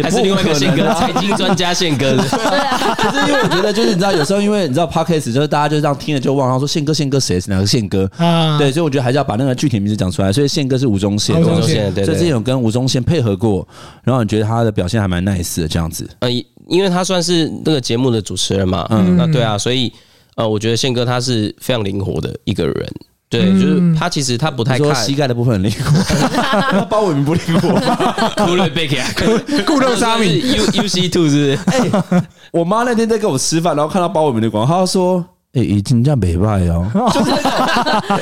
还是另外一个宪哥，财经专家宪哥。就是因为我觉得，就是你知道，有时候因为你知道 Podcast 就是大家就这样听了就忘然后，说宪哥宪哥谁是哪个宪哥啊？对，所以我觉得还是要把那个具体名字讲出来。所以宪哥是吴宗宪，吴宗宪，对，之前有跟吴宗宪配合过，然后你觉得他的表现还蛮 nice 的这样子。呃，因为他算是那个节目的主持人嘛，嗯，那对啊，所以呃，我觉得宪哥他是非常灵活的一个人。对，就是他其实他不太看。膝盖的部分很灵活，包伟民不灵活，顾瑞贝克，顾肉沙米，U U C Two 是不是？哎，我妈那天在跟我吃饭，然后看到包伟民的广告，她说：“哎，已经这样美败哦。”就是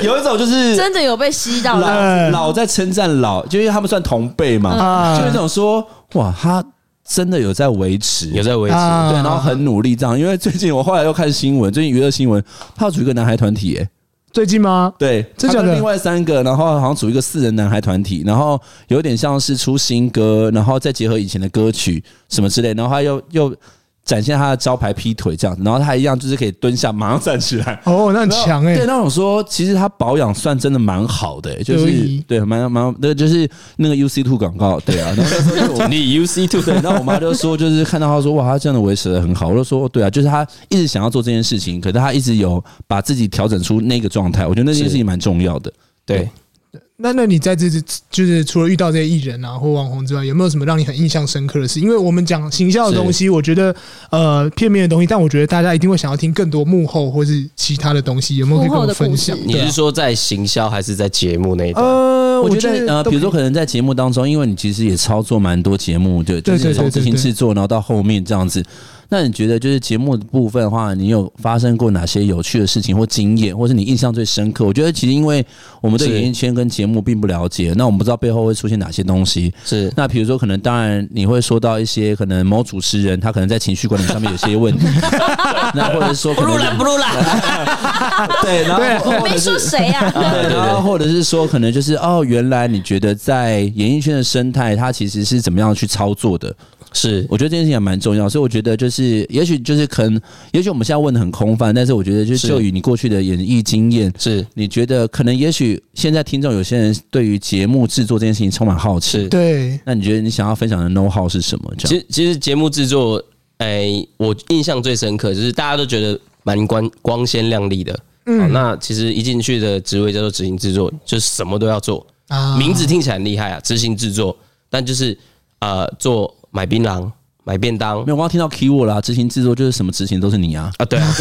有一种就是真的有被吸到老老在称赞老，就因为他们算同辈嘛，就有一种说哇，他真的有在维持，有在维持，对，然后很努力这样。因为最近我后来又看新闻，最近娱乐新闻，他要组一个男孩团体，哎。最近吗？对，这讲的另外三个，然后好像组一个四人男孩团体，然后有点像是出新歌，然后再结合以前的歌曲什么之类，然后他又又。展现他的招牌劈腿这样子，然后他一样就是可以蹲下马上站起来。哦，那很强哎。对，那我说其实他保养算真的蛮好的，就是对，蛮蛮那个就是那个 UC Two 广告，对啊。然后 你 UC Two 对，然后我妈就说，就是看到他说哇，他这样的维持的很好。我就说对啊，就是他一直想要做这件事情，可是他一直有把自己调整出那个状态。我觉得那件事情蛮重要的。对。那那你在这次就是除了遇到这些艺人啊或网红之外，有没有什么让你很印象深刻的事？因为我们讲行销的东西，我觉得呃片面的东西，但我觉得大家一定会想要听更多幕后或是其他的东西，有没有可以跟我分享？你是说在行销还是在节目那一段？呃，我觉得呃，比如说可能在节目当中，因为你其实也操作蛮多节目，对，就是从执行制作，然后到后面这样子。那你觉得就是节目的部分的话，你有发生过哪些有趣的事情或经验，或是你印象最深刻？我觉得其实因为我们对演艺圈跟节目并不了解，那我们不知道背后会出现哪些东西。是那比如说，可能当然你会说到一些可能某主持人他可能在情绪管理上面有些问题，那或者是说不录了不录了，对，然后 没说谁呀？对，然后或者是说可能就是哦，原来你觉得在演艺圈的生态，它其实是怎么样去操作的？是，我觉得这件事情还蛮重要，所以我觉得就是，也许就是可能，也许我们现在问的很空泛，但是我觉得就是就以你过去的演艺经验，是。你觉得可能也许现在听众有些人对于节目制作这件事情充满好奇，对，那你觉得你想要分享的 know how 是什么？其实其实节目制作，哎，我印象最深刻就是大家都觉得蛮光光鲜亮丽的，嗯，那其实一进去的职位叫做执行制作，就是什么都要做。啊，名字听起来很厉害啊，执行制作，但就是呃做。买槟榔、买便当，没有，我听到 keyword 啦，执行制作就是什么执行都是你啊啊，对啊，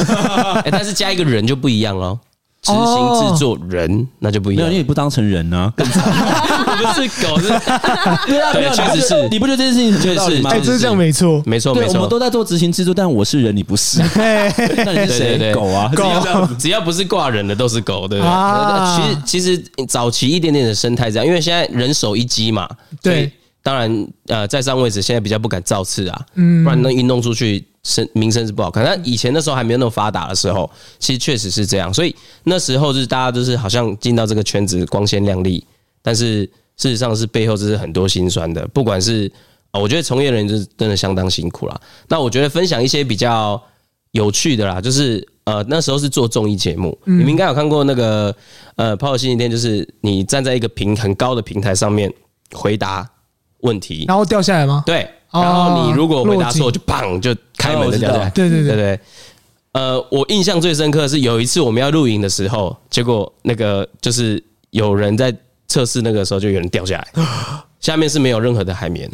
欸、但是加一个人就不一样了。执行制作人，那就不一样。没有，因为你不当成人呢，更惨。我 不是狗，是，对啊，对，确实是。你不觉得这件事情很有道理吗？哎，这是这样，没错，没错，没错。我们都在做执行制作，但我是人，你不是。那你是谁？狗啊，狗。只要不是挂人的，都是狗，对不对？其实，其实早期一点点的生态这样，因为现在人手一机嘛，对。当然，呃，在上位置现在比较不敢造次啊，嗯，不然那一弄出去，声名声是不好看。但以前那时候还没有那么发达的时候，其实确实是这样。所以那时候就是大家都是好像进到这个圈子光鲜亮丽，但是事实上是背后这是很多辛酸的。不管是啊，我觉得从业人员就是真的相当辛苦啦。那我觉得分享一些比较有趣的啦，就是呃那时候是做综艺节目，你们应该有看过那个呃《跑跑星期天》，就是你站在一个平很高的平台上面回答。问题，然后掉下来吗？对，然后你如果回答错，就砰就开门就掉下来。对对对对，呃，我印象最深刻的是有一次我们要露营的时候，结果那个就是有人在测试那个时候就有人掉下来，下面是没有任何的海绵。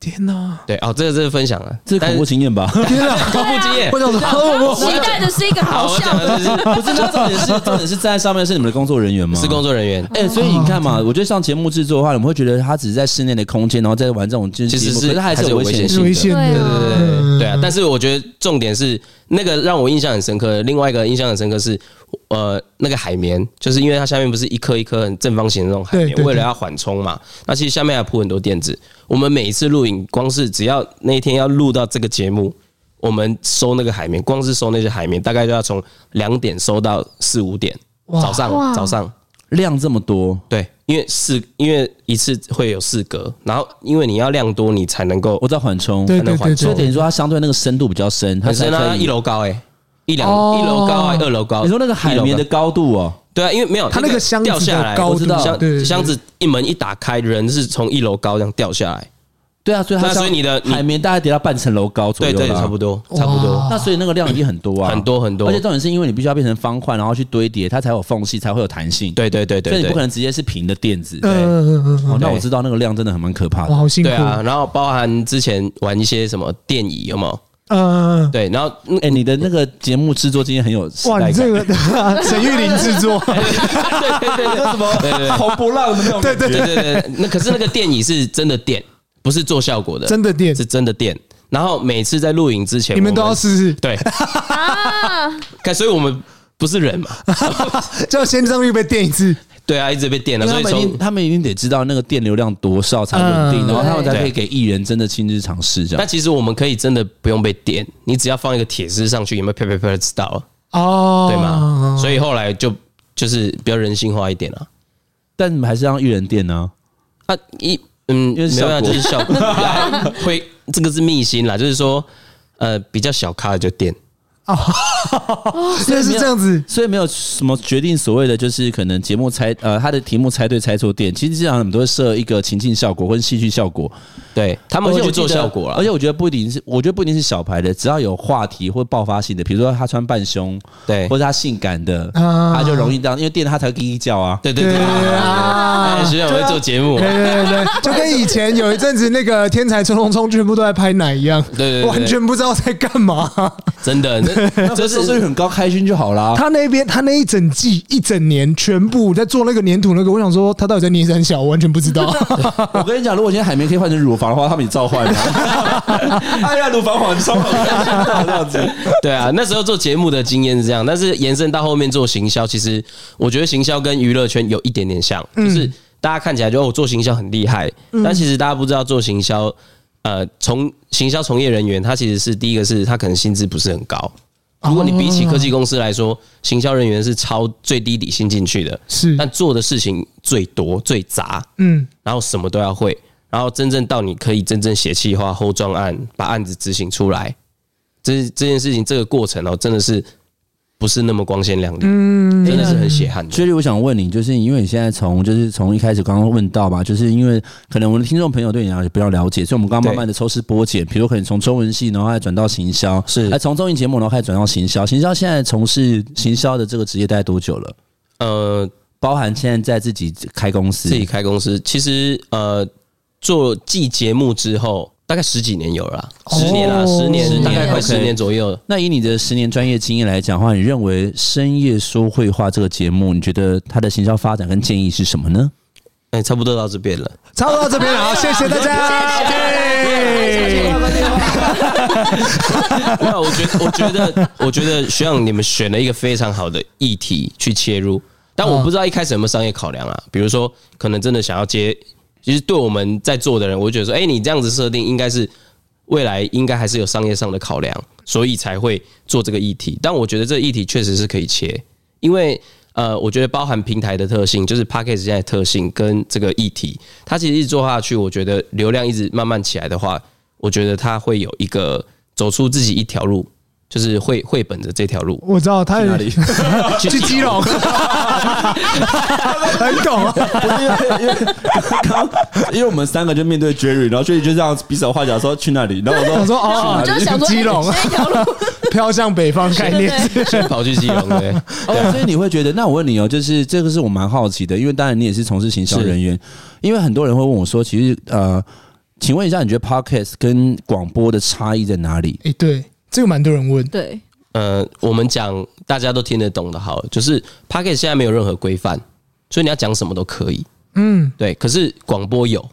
天哪！对哦，这个这个分享了，这是恐怖经验吧？天哪，恐怖经验！我期待的是一个好笑的，不是？重点是 重点是站在上面是你们的工作人员吗？是工作人员。哎，所以你看嘛，我觉得上节目制作的话，你们会觉得他只是在室内的空间，然后在玩这种，其实是还是有危险性的。对对对对啊！但是我觉得重点是那个让我印象很深刻。另外一个印象很深刻是，呃，那个海绵，就是因为它下面不是一颗一颗很正方形的那种海绵，为了要缓冲嘛，那其实下面还铺很多垫子。我们每一次录影，光是只要那一天要录到这个节目，我们收那个海绵，光是收那些海绵，大概就要从两点收到四五点，早上早上量这么多，对，因为四因为一次会有四格，然后因为你要量多，你才能够我在缓冲，才能缓冲，所以等于说它相对那个深度比较深，很深啊，一楼高哎，一两一楼高啊，二楼高，你说那个海绵的高度哦，对啊，因为没有它那个箱子下来，我知道。箱箱子一门一打开，人是从一楼高这样掉下来。对啊，所以它所以你的海绵大概跌到半层楼高左右，对对，差不多差不多。那所以那个量已经很多啊，很多很多。而且重点是因为你必须要变成方块，然后去堆叠，它才有缝隙，才会有弹性。对对对对，所以你不可能直接是平的垫子。对，哦，那我知道那个量真的很蛮可怕的，好辛苦。对啊，然后包含之前玩一些什么电椅，有没有？嗯，对。然后，哎，你的那个节目制作经验很有哇，你这个陈 玉玲制作，对对对对，什么？对对，红不让的那种。对对对对对，那可是那个电椅是真的电。不是做效果的，真的电是真的电。然后每次在录影之前，你们都要试试。对啊，看，所以我们不是人嘛，就要先上去被电一次。对啊，一直被电了。所以从他们一定得知道那个电流量多少才稳定，然后他们才可以给艺人真的亲自尝试这样。那其实我们可以真的不用被电，你只要放一个铁丝上去，有没有啪啪啪的知道哦，对吗？所以后来就就是比较人性化一点了。但你们还是让艺人电呢？啊一。嗯，没有办法，就是效果会，这个是秘辛啦，就是说，呃，比较小咖的就电。哦，所以是这样子，所以没有什么决定所谓的，就是可能节目猜呃，他的题目猜对猜错电，其实基本上我们都会设一个情境效果或者戏剧效果，对他们会去做效果了。而且我觉得不一定是，我觉得不一定是小牌的，只要有话题或爆发性的，比如说他穿半胸，对，或者他性感的，他就容易这样，因为电他才会滴滴叫啊。对对对啊，学长会做节目，对对对，就跟以前有一阵子那个天才冲冲冲全部都在拍奶一样，对对，完全不知道在干嘛，真的。这收视率很高，开心就好啦。他那边，他那一整季、一整年，全部在做那个粘土那个。我想说，他到底在捏三小，我完全不知道。我跟你讲，如果现在海绵可以换成乳房的话，他们也照换。哎呀，乳房缓冲，这样子。对啊，那时候做节目的经验是这样，但是延伸到后面做行销，其实我觉得行销跟娱乐圈有一点点像，就是大家看起来就我做行销很厉害，但其实大家不知道做行销。呃，从行销从业人员，他其实是第一个是他可能薪资不是很高。如果你比起科技公司来说，行销人员是超最低底薪进去的，是，但做的事情最多最杂，嗯，然后什么都要会，然后真正到你可以真正写企划、后装案，把案子执行出来，这这件事情这个过程哦，真的是。不是那么光鲜亮丽，嗯，真的是很血汗的。所以我想问你，就是因为你现在从就是从一开始刚刚问到吧，就是因为可能我们的听众朋友对你比较了解，所以我们刚刚慢慢的抽丝剥茧，比如可能从中文系，然后还转到行销，是，还从综艺节目，然后开始转到行销。行销现在从事行销的这个职业大概多久了？呃，包含现在在自己开公司，自己开公司，其实呃，做季节目之后。大概十几年有了，十年啦，十年，大概快十年左右。那以你的十年专业经验来讲的话，你认为深夜说绘话这个节目，你觉得它的行销发展跟建议是什么呢？哎，差不多到这边了，差不多到这边了，好，谢谢大家。没有，我觉得，我觉得，我觉得学长你们选了一个非常好的议题去切入，但我不知道一开始有没有商业考量啊，比如说，可能真的想要接。其实对我们在座的人，我觉得说，哎，你这样子设定，应该是未来应该还是有商业上的考量，所以才会做这个议题。但我觉得这个议题确实是可以切，因为呃，我觉得包含平台的特性，就是 Podcast 现在特性跟这个议题，它其实一直做下去，我觉得流量一直慢慢起来的话，我觉得它会有一个走出自己一条路。就是绘绘本的这条路，我知道他去哪里？去基隆，很懂啊。因为因为刚因为我们三个就面对 Jerry，然后 Jerry 就这样比手画脚说去那里，然后我说我说哦，就想说基隆这条路飘向北方概念，先跑去基隆对。哦，所以你会觉得？那我问你哦，就是这个是我蛮好奇的，因为当然你也是从事行销人员，因为很多人会问我说，其实呃，请问一下，你觉得 Podcast 跟广播的差异在哪里？哎，对。这个蛮多人问，对，呃，我们讲大家都听得懂的，好，就是 Podcast 现在没有任何规范，所以你要讲什么都可以，嗯，对。可是广播有，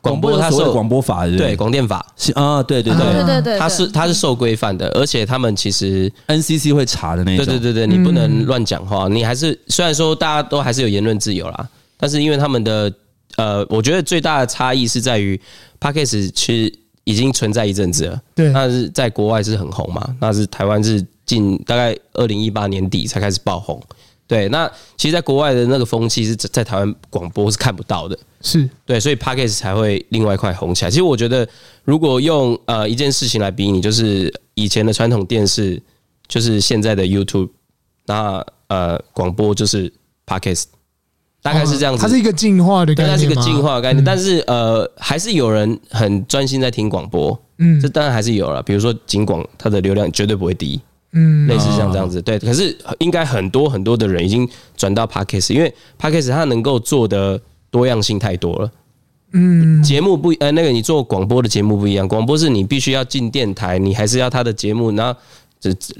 广播它受广播法对，对？广电法。是啊，对对对。对对对，它是它是受规范的，而且他们其实 NCC 会查的那种，对对对对，你不能乱讲话，你还是虽然说大家都还是有言论自由啦，但是因为他们的呃，我觉得最大的差异是在于 Podcast 其实。已经存在一阵子了，对，那是在国外是很红嘛，那是台湾是近大概二零一八年底才开始爆红，对，那其实，在国外的那个风气是在台湾广播是看不到的，是对，所以 p a c k a g e 才会另外一块红起来。其实我觉得，如果用呃一件事情来比拟，就是以前的传统电视，就是现在的 YouTube，那呃广播就是 Podcast。大概是这样子，它是一个进化的概念，它是一个进化的概念，但是呃，还是有人很专心在听广播，嗯，这当然还是有了。比如说景广，它的流量绝对不会低，嗯，类似像这样子，对。可是应该很多很多的人已经转到 Podcast，因为 Podcast 它能够做的多样性太多了，嗯，节目不呃，那个你做广播的节目不一样，广播是你必须要进电台，你还是要他的节目，然后。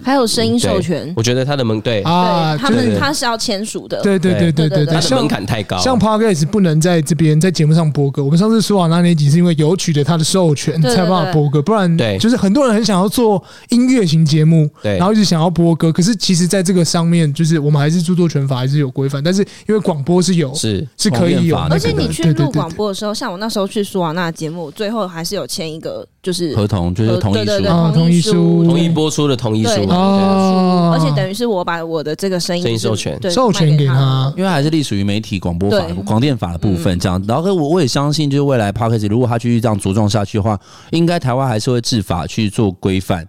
还有声音授权，我觉得他的门对。啊，他们他是要签署的，对对对对对对，他的门槛太高。像 Podcast 不能在这边在节目上播歌，我们上次说完那那集是因为有取得他的授权才办法播歌，不然对，就是很多人很想要做音乐型节目，对，然后一直想要播歌，可是其实在这个上面，就是我们还是著作权法还是有规范，但是因为广播是有是是可以有，而且你去录广播的时候，像我那时候去说完那节目，最后还是有签一个就是合同，就是同意书，同意书，同意播出的同意书。哦，而且等于是我把我的这个声音，声音授权授权给他，因为还是隶属于媒体广播法、广电法的部分这样。然后我我也相信，就是未来 Podcast 如果他继续这样茁壮下去的话，应该台湾还是会制法去做规范。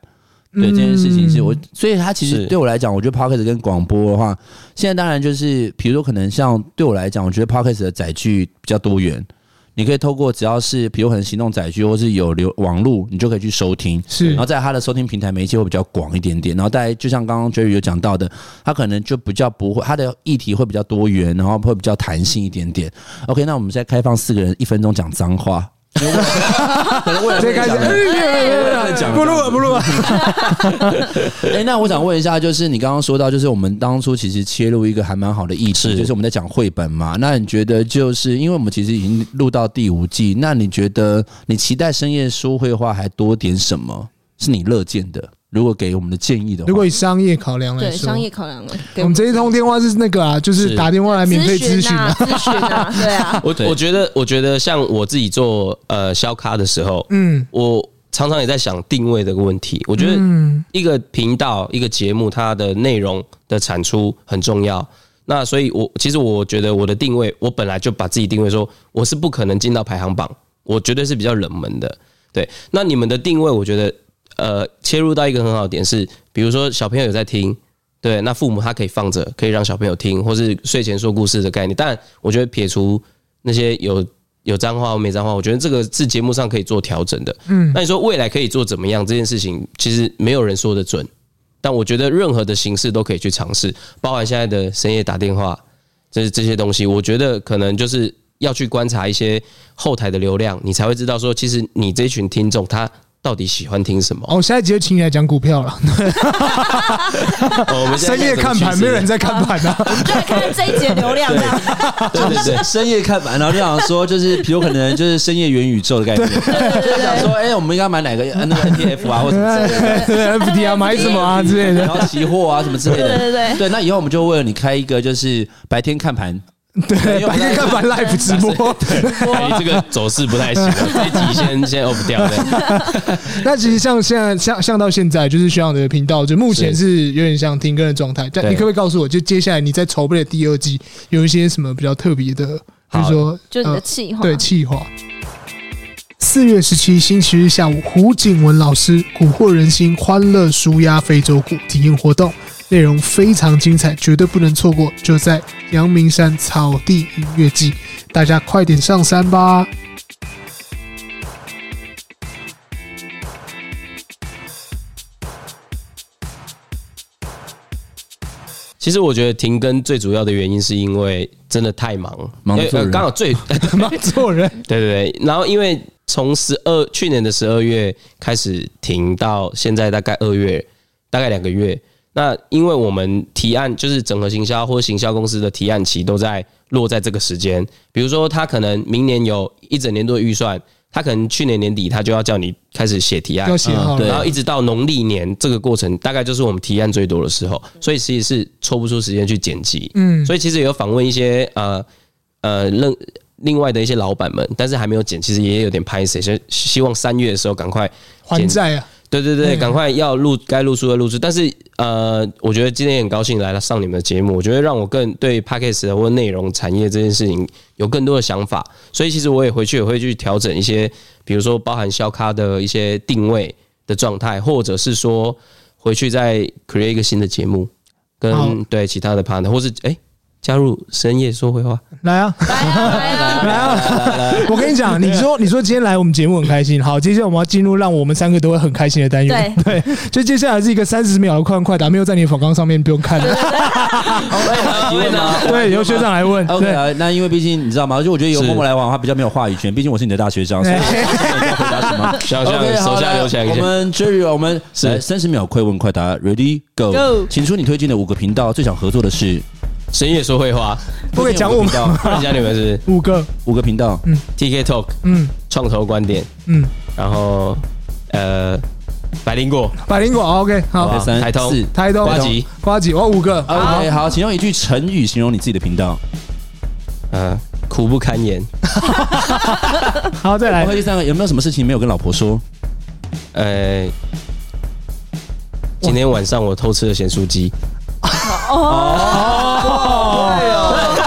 对这件事情是我，所以他其实对我来讲，我觉得 Podcast 跟广播的话，现在当然就是，比如说可能像对我来讲，我觉得 Podcast 的载具比较多元。你可以透过只要是，比如可能行动载具或是有流网络，你就可以去收听。是，然后在它的收听平台媒介会比较广一点点。然后大家就像刚刚 Jerry 有讲到的，它可能就比较不会，它的议题会比较多元，然后会比较弹性一点点。OK，那我们现在开放四个人一分钟讲脏话。可能为了这开始，不录了，不录了。哎，那我想问一下，就是你刚刚说到，就是我们当初其实切入一个还蛮好的议题，就是我们在讲绘本嘛。那你觉得，就是因为我们其实已经录到第五季，那你觉得你期待深夜说绘画还多点什么？是你乐见的？如果给我们的建议的话，如果以商业考量来说，对商业考量，我们这一通电话是那个啊，就是打电话来免费咨询啊，咨询啊，对啊。我我觉得，我觉得像我自己做呃销咖的时候，嗯，我常常也在想定位这个问题。我觉得一个频道、一个节目，它的内容的产出很重要。那所以，我其实我觉得我的定位，我本来就把自己定位说，我是不可能进到排行榜，我绝对是比较冷门的。对，那你们的定位，我觉得。呃，切入到一个很好的点是，比如说小朋友有在听，对，那父母他可以放着，可以让小朋友听，或是睡前说故事的概念。但我觉得撇除那些有有脏话或没脏话，我觉得这个是节目上可以做调整的。嗯，那你说未来可以做怎么样？这件事情其实没有人说得准，但我觉得任何的形式都可以去尝试，包含现在的深夜打电话，这这些东西，我觉得可能就是要去观察一些后台的流量，你才会知道说，其实你这群听众他。到底喜欢听什么？哦，下一集就请你来讲股票了。哦、我们 深夜看盘，没有人在看盘啊，我们就来看这一节流量。对对对，深夜看盘，然后就想说，就是比如可能就是深夜元宇宙的概念，就想说，哎、欸，我们应该买哪个那个 ETF 啊，或者什么之类的，对 FT 啊，买什么啊之类的，然后期货啊什么之类的，对对对，对。那以后我们就为了你开一个，就是白天看盘。对，白天看完 live 直播，对，这个走势不太行，这一集先先 off 掉。那其实像现在，像像到现在，就是学长的频道，就目前是有点像停更的状态。但你可不可以告诉我，就接下来你在筹备的第二季有一些什么比较特别的，就是说，就你的气划，对气划。四月十七星期日下午，胡景文老师蛊惑人心，欢乐舒压非洲鼓体验活动。内容非常精彩，绝对不能错过！就在阳明山草地音乐季，大家快点上山吧！其实我觉得停更最主要的原因是因为真的太忙，忙做人，刚好最 忙做人。对对对，然后因为从十二去年的十二月开始停到现在，大概二月，大概两个月。那因为我们提案就是整合行销或行销公司的提案期都在落在这个时间，比如说他可能明年有一整年度的预算，他可能去年年底他就要叫你开始写提案，然后一直到农历年这个过程，大概就是我们提案最多的时候，所以其实是抽不出时间去剪辑。嗯，所以其实有访问一些呃呃另另外的一些老板们，但是还没有剪，其实也有点拍谢，所以希望三月的时候赶快还债啊。对对对，赶快要录该录出的录书，但是呃，我觉得今天很高兴来了上你们的节目，我觉得让我更对 Podcast 或内容产业这件事情有更多的想法，所以其实我也回去也会去调整一些，比如说包含小咖的一些定位的状态，或者是说回去再 create 一个新的节目，跟对其他的 partner，或是哎。诶加入深夜说会话，来啊，来啊，来啊，来啊！我跟你讲，你说，你说今天来我们节目很开心。好，接下来我们要进入让我们三个都会很开心的单元。对，对，就接下来是一个三十秒的快问快答，没有在你的访纲上面，不用看的。对，由学长来问。OK，那因为毕竟你知道吗？就我觉得由默默来往，他比较没有话语权。毕竟我是你的大学长，所以要回答什么？小象手下留起来。我们 Jerry，我们来三十秒快问快答，Ready Go，请出你推荐的五个频道，最想合作的是。深夜说会话，不可以讲我们，讲你们是五个。五个频道，嗯，TK Talk，嗯，创投观点，嗯，然后呃，百灵果，百灵果，OK，好，三台通，台通，呱吉，呱吉，我五个，OK，好，请用一句成语形容你自己的频道，嗯，苦不堪言，好，再来，第三个，有没有什么事情没有跟老婆说？呃，今天晚上我偷吃了咸酥鸡。哦，会哦，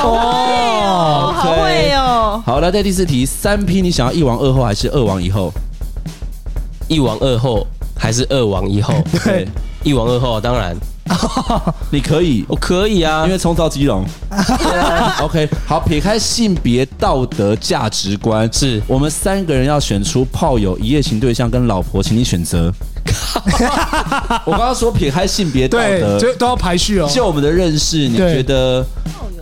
哦，好会哦。好，来，在第四题，三 P 你想要一王二后还是二王一后？一王二后还是二王一后？对，一王二后，当然，你可以，我可以啊，因为冲到基隆。OK，好，撇开性别、道德、价值观，是我们三个人要选出炮友、一夜情对象跟老婆，请你选择。我刚刚说撇开性别道德，对都要排序哦。就我们的认识，你觉得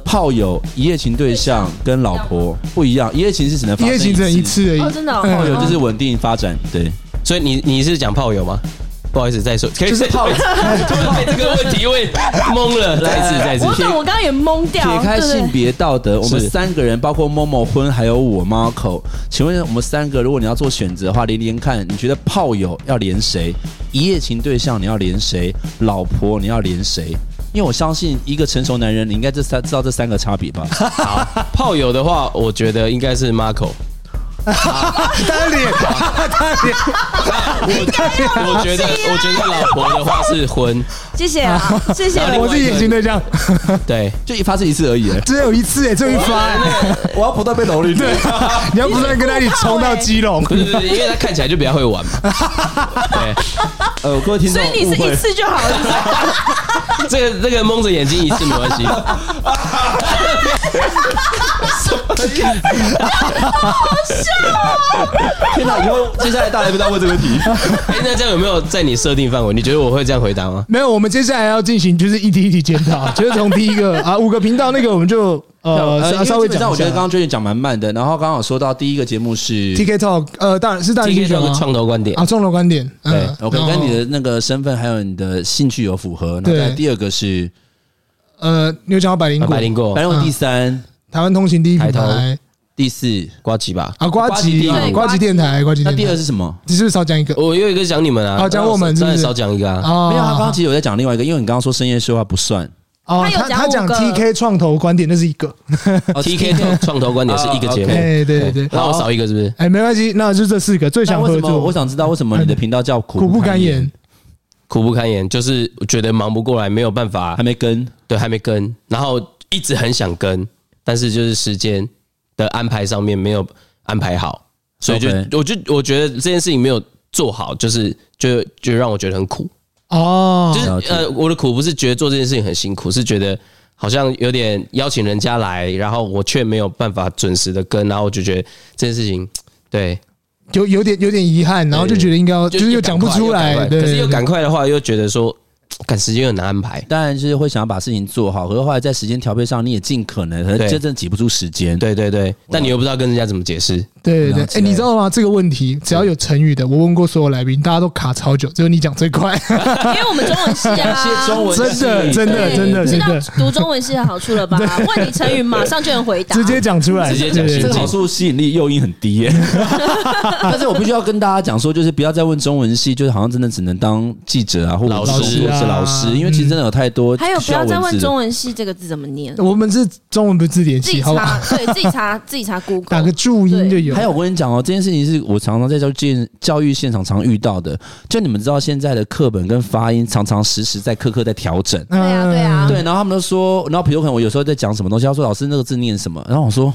炮友、一夜情对象跟老婆不一样？一夜情是只能发生一次，一夜情只能一次而已。哦，真的。炮友就是稳定发展，对。所以你你是讲炮友吗？不好意思，再说，可以再炮友。被这个问题问懵了，再一次，再一次。我懂，我刚刚也懵掉。撇开性别道德，我们三个人，包括 Momo 婚，还有我 Marco，请问我们三个，如果你要做选择的话，连连看，你觉得炮友要连谁？一夜情对象你要连谁？老婆你要连谁？因为我相信一个成熟男人，你应该这三知道这三个差别吧？好，炮友的话，我觉得应该是 Marco。他脸，他脸，我我觉得，我觉得老婆的话是婚。谢谢啊，谢谢。我是眼睛对象，对，就一发是一次而已，只有一次哎，就一发。我要不断被蹂躏，对，你要不断跟他一起冲到基隆，对对对，因为他看起来就比较会玩嘛。对，呃，各位听众，所以你是一次就好了。这个这个蒙着眼睛一次没关系。好笑啊！天哪，以后接下来大家不要问这个问题。哎，那这样有没有在你设定范围？你觉得我会这样回答吗？没有，我们接下来要进行就是一题一题检讨，就是从第一个啊五个频道那个我们就呃，稍微讲一下。我觉得刚刚 Jerry 讲蛮慢的，然后刚好说到第一个节目是 TK Talk，呃，当然是大林精选的？创投观点啊，创投观点。对，OK，跟你的那个身份还有你的兴趣有符合。对，第二个是呃，你有讲到百灵果，百灵果，百灵果第三，台湾通行第一品牌。第四瓜吉吧，啊呱吉，瓜吉电台，瓜吉。那第二是什么？你是不是少讲一个？我有一个讲你们啊，啊讲我们，再少讲一个啊。没有，他刚刚其实有在讲另外一个，因为你刚刚说深夜说话不算。哦，他他讲 TK 创投观点，那是一个。TK 创投观点是一个节目。对对对，那我少一个是不是？哎，没关系，那就这四个最想合作。我想知道为什么你的频道叫苦苦不堪言？苦不堪言，就是觉得忙不过来，没有办法，还没跟，对，还没跟，然后一直很想跟，但是就是时间。的安排上面没有安排好，所以就我就我觉得这件事情没有做好，就是就就让我觉得很苦。哦。就是呃，我的苦不是觉得做这件事情很辛苦，是觉得好像有点邀请人家来，然后我却没有办法准时的跟，然后我就觉得这件事情对。有有点有点遗憾，然后就觉得应该要就是又讲不出来，可是又赶快的话又觉得说。赶时间很难安排，当然就是会想要把事情做好，可是后来在时间调配上，你也尽可能，可能真正挤不出时间。对对对，但你又不知道跟人家怎么解释。对对对，哎，你知道吗？这个问题只要有成语的，我问过所有来宾，大家都卡超久，只有你讲最快。因为我们中文系啊，中文真的真的真的，知道读中文系的好处了吧？问你成语，马上就能回答，直接讲出来，直接讲。这个好处吸引力诱因很低耶。但是我必须要跟大家讲说，就是不要再问中文系，就是好像真的只能当记者啊，或者是老师，因为其实。真的有太多，还有不要再问中文系这个字怎么念？我们是中文不字典系，好吧？对自己查，自己查 Google，打个注音就有。还有我跟你讲哦，这件事情是我常常在教育教育现场常遇到的。就你们知道现在的课本跟发音常常时时在刻刻在调整。对啊，对啊，对。然后他们都说，然后比如可能我有时候在讲什么东西，他说老师那个字念什么？然后我说。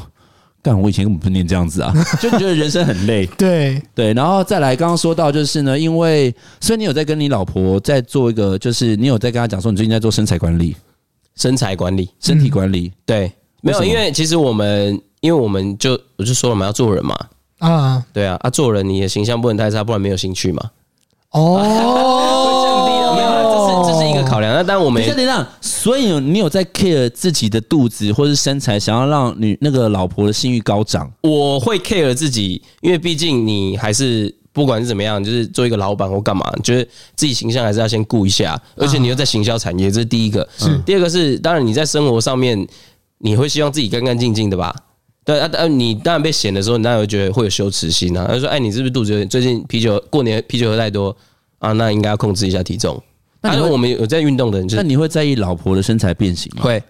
干我以前根本不念这样子啊，就觉得人生很累。对对，然后再来，刚刚说到就是呢，因为所以你有在跟你老婆在做一个，就是你有在跟她讲说，你最近在做身材管理、身材管理、身体管理。对，没有，因为其实我们，因为我们就我就说了嘛，要做人嘛。啊，对啊，啊，做人你的形象不能太差，不然没有兴趣嘛。哦 这是这是一个。考量，那但我们这样，所以你有在 care 自己的肚子或是身材，想要让女那个老婆的性欲高涨。我会 care 自己，因为毕竟你还是不管是怎么样，就是做一个老板或干嘛，就是自己形象还是要先顾一下。而且你又在行销产业，这是第一个。是第二个是，当然你在生活上面，你会希望自己干干净净的吧？对啊，啊，你当然被嫌的时候，你当然会觉得会有羞耻心啊。他说：“哎，你是不是肚子有点？最近啤酒过年啤酒喝太多啊？那应该要控制一下体重。”那我们有在运动的人，那你会在意老婆的身材变形吗？会。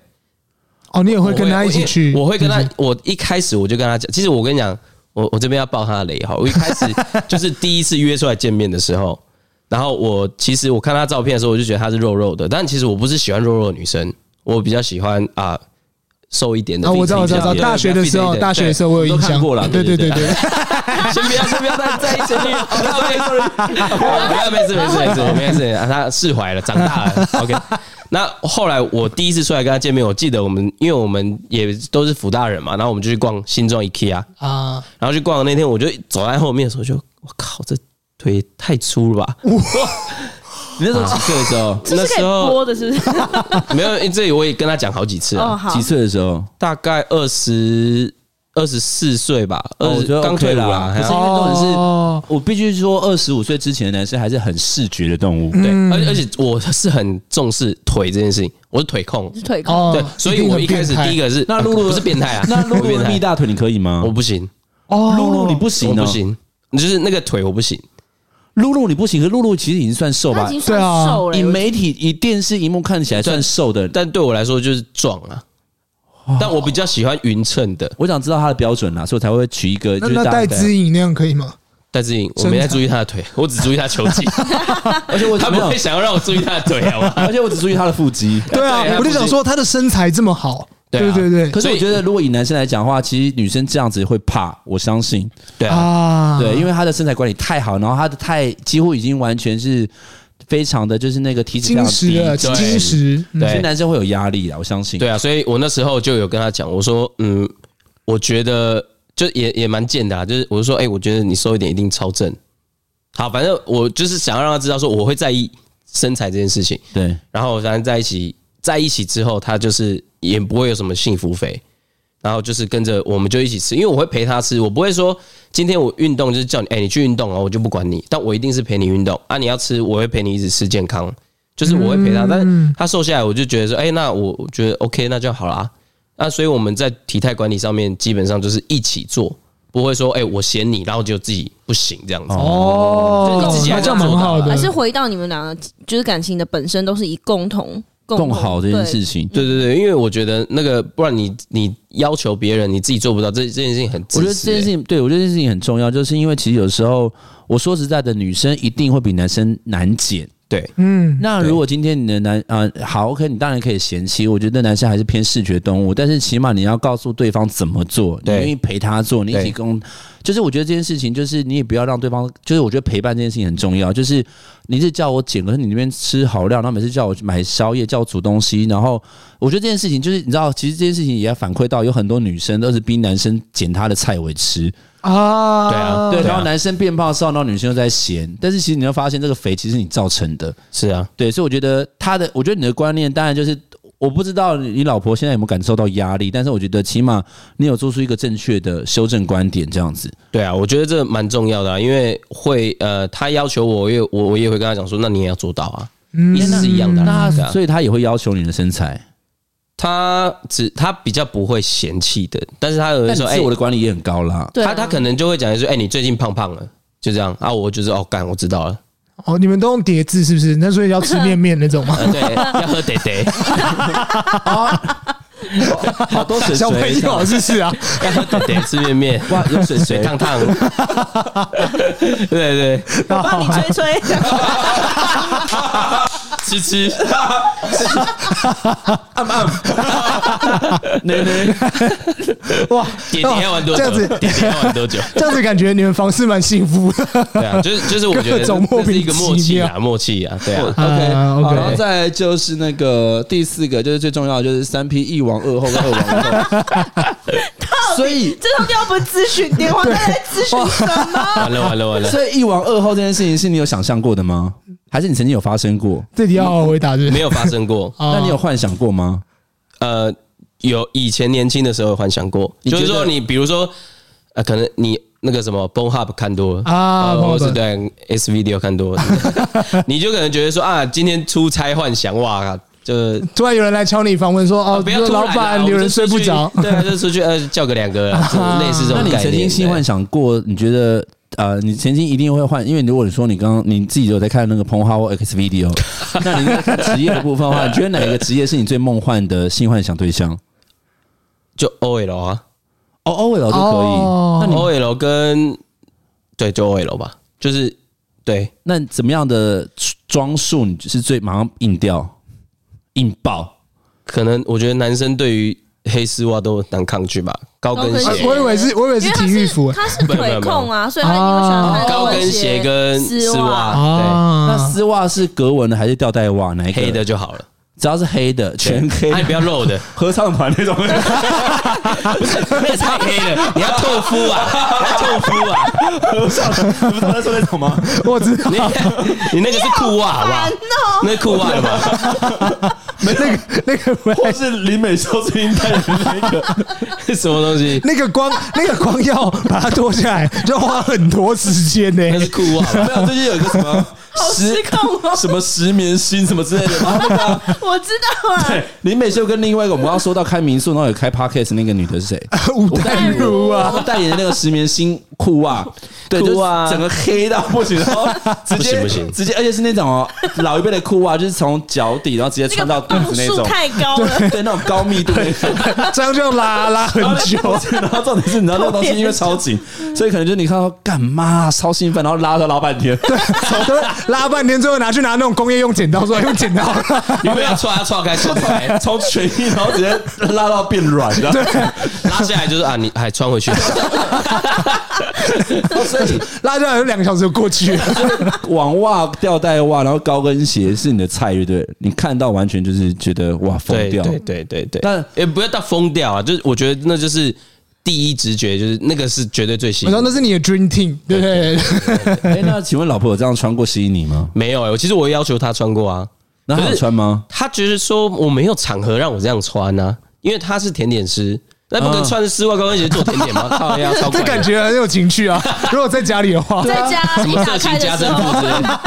哦，你也会跟他一起去？我会跟他。我一开始我就跟他讲，其实我跟你讲，我我这边要爆他的雷哈。我一开始 就是第一次约出来见面的时候，然后我其实我看他照片的时候，我就觉得他是肉肉的，但其实我不是喜欢肉肉的女生，我比较喜欢啊瘦一点的。我知道，我知道，大学的时候，大学的时候我有印象过了。对对对对。先不要，先不要再在一起。不要，没事没事没事没事，他释怀了，长大了。OK，那后来我第一次出来跟他见面，我记得我们，因为我们也都是辅大人嘛，然后我们就去逛新庄 IKEA 啊，然后去逛的那天，我就走在后面的时候就，我靠，这腿太粗了吧！你那时候几岁的时候？那时候播的是不是？没有，因为这里我也跟他讲好几次了。几岁的时候？大概二十。二十四岁吧，二十刚退伍啦。可是因为都是，我必须说，二十五岁之前的男生还是很视觉的动物。对，而而且我是很重视腿这件事情，我是腿控，是腿控。对，所以我一开始第一个是，那露露不是变态啊？那露露的蜜大腿你可以吗？我不行。哦，露露你不行，不行，你就是那个腿我不行。露露你不行，可露露其实已经算瘦吧？对啊，以媒体以电视荧幕看起来算瘦的，但对我来说就是壮啊。但我比较喜欢匀称的，我想知道他的标准啦，所以我才会取一个。那戴姿颖那样可以吗？戴姿颖，我没太注意他的腿，我只注意他球技。而且我 他不会想要让我注意他的腿，好吗？而且我只注意他的腹肌。对啊，我就想说他的身材这么好，对对对。可是我觉得，如果以男生来讲的话，其实女生这样子会怕，我相信。对啊，对，因为她的身材管理太好，然后她的太几乎已经完全是。非常的就是那个体脂量低低，精实，有些男生会有压力啊，我相信。对啊，所以我那时候就有跟他讲，我说，嗯，我觉得就也也蛮贱的啊，就是我就说，哎，我觉得你瘦一点一定超正。好，反正我就是想要让他知道说我会在意身材这件事情。对，然后反正在一起在一起之后，他就是也不会有什么幸福肥，然后就是跟着我们就一起吃，因为我会陪他吃，我不会说今天我运动就是叫你，哎，你去运动啊，我就不管你，但我一定是陪你运动。啊，你要吃，我会陪你一直吃健康，就是我会陪他，但是他瘦下来，我就觉得说，哎，那我我觉得 OK，那就好啦。那所以我们在体态管理上面基本上就是一起做。不会说，哎、欸，我嫌你，然后就自己不行这样子。哦，就你自己还这样蛮好的，还是回到你们两个就是感情的本身都是以共同共，共好这件事情，对对对，因为我觉得那个不然你你要求别人，你自己做不到，这这件事情很、欸，我觉得这件事情对我觉得这件事情很重要，就是因为其实有时候我说实在的，女生一定会比男生难减。对，嗯，那如果今天你的男啊、呃、好，OK，你当然可以嫌弃。我觉得男生还是偏视觉动物，但是起码你要告诉对方怎么做，你愿意陪他做，你一起共，就是我觉得这件事情，就是你也不要让对方，就是我觉得陪伴这件事情很重要。就是你是叫我减，可是你那边吃好料，然后每次叫我买宵夜，叫我煮东西，然后我觉得这件事情就是你知道，其实这件事情也要反馈到有很多女生都是逼男生减他的菜尾吃。啊，对啊，对，然后男生变胖然后女生又在嫌，但是其实你会发现，这个肥其实你造成的，是啊，对，所以我觉得他的，我觉得你的观念，当然就是我不知道你老婆现在有没有感受到压力，但是我觉得起码你有做出一个正确的修正观点，这样子，对啊，我觉得这蛮重要的啊，因为会呃，他要求我，我也我我也会跟他讲说，那你也要做到啊，意思是一样的，那所以他也会要求你的身材。他只他比较不会嫌弃的，但是他有的时候，哎，我的管理也很高啦。他他可能就会讲说，哎，你最近胖胖了，就这样啊。我就是哦，干，我知道了。哦，你们都用叠字是不是？那所以要吃面面那种吗？对，要喝得得。好多水水，小朋友是是啊，要喝得得吃面面。哇，有水水烫烫。对 对，我帮你吹吹。吃吃，按按，奶奶，哇，点点要玩多久？这样子，点点要玩多久？这样子感觉你们房事蛮幸福的。对啊，就是就是，我觉得这是一个默契啊，默契啊，对啊。OK OK，然后再就是是那个第四个，就是最重要的，就是三 P 一王二后跟二王后。所以这通电话不是咨询电话，在咨询什么？完了完了完了！所以一王二后这件事情是你有想象过的吗？还是你曾经有发生过？这题要好好回答，没有发生过。那你有幻想过吗？呃，有，以前年轻的时候有幻想过。就是说，你比如说，呃，可能你那个什么 Pornhub 看多了啊，或者是对 S Video 看多了，你就可能觉得说啊，今天出差幻想哇，就突然有人来敲你房门说哦，不要老板，有人睡不着，对，就出去呃叫个两个，类似这种。那你曾经性幻想过？你觉得？呃，你曾经一定会换，因为如果你说你刚刚你自己有在看那个 Pornhub X Video，那你在看职业的部分的话，你觉得哪一个职业是你最梦幻的性幻想对象？就 OL 啊，哦 OL 就可以。那你 OL 跟对就 OL 吧，就是对。那怎么样的装束你是最马上硬掉、硬爆？可能我觉得男生对于黑丝袜都难抗拒吧。高跟鞋，我以为是，我以为是体育服。他是腿控啊，所以他一定会喜欢穿高跟鞋跟丝袜。对，那丝袜是格纹的还是吊带袜？哪一个？黑的就好了，只要是黑的，全黑，你不要露的，合唱团那种。不是，那太黑了，你要透肤啊，要透肤啊。合唱团，你不是在说那种吗？我知道，你那个是裤袜，好不好？那裤袜吗？没那个，那个或是林美秀最近戴的那个是什么东西？那个光，那个光要把它脱下来，就要花很多时间呢。那是裤袜，没有，最近有一个什么失控哦，什么石棉心什么之类的。我知道啊。对，林美秀跟另外一个我们刚刚说到开民宿，然后有开 parkes 那个女的是谁？吴淡如啊，代言的那个石棉心裤袜，对，就整个黑到不行，然后直接不行，直接，而且是那种哦，老一辈的裤袜，就是从脚底然后直接穿到肚子。那种太高了，对，那种高密度，这样就拉拉很久。然后重点是，你知道那个东西因为超紧，所以可能就你看到干嘛超兴奋，然后拉都拉半天，对，拉半天，最后拿去拿那种工业用剪刀，说用剪刀，因为要错啊错开错开，从全硬，然后直接拉到变软，对，拉下来就是啊，你还穿回去，所以拉下来有两个小时就过去了。网袜、吊带袜，然后高跟鞋是你的菜，对不对？你看到完全就是。是觉得哇疯掉，对对对对，但也不要到疯掉啊，就是我觉得那就是第一直觉，就是那个是绝对最吸引。我说那是你的 dream team，对不对？哎，那请问老婆有这样穿过吸引你吗？没有哎，其实我要求她穿过啊，那她有穿吗？她觉得说我没有场合让我这样穿啊，因为她是甜点师，那不跟穿丝袜高跟鞋做甜点吗？靠呀，超这感觉很有情趣啊！如果在家里的话，在家什么色情家政妇之类的，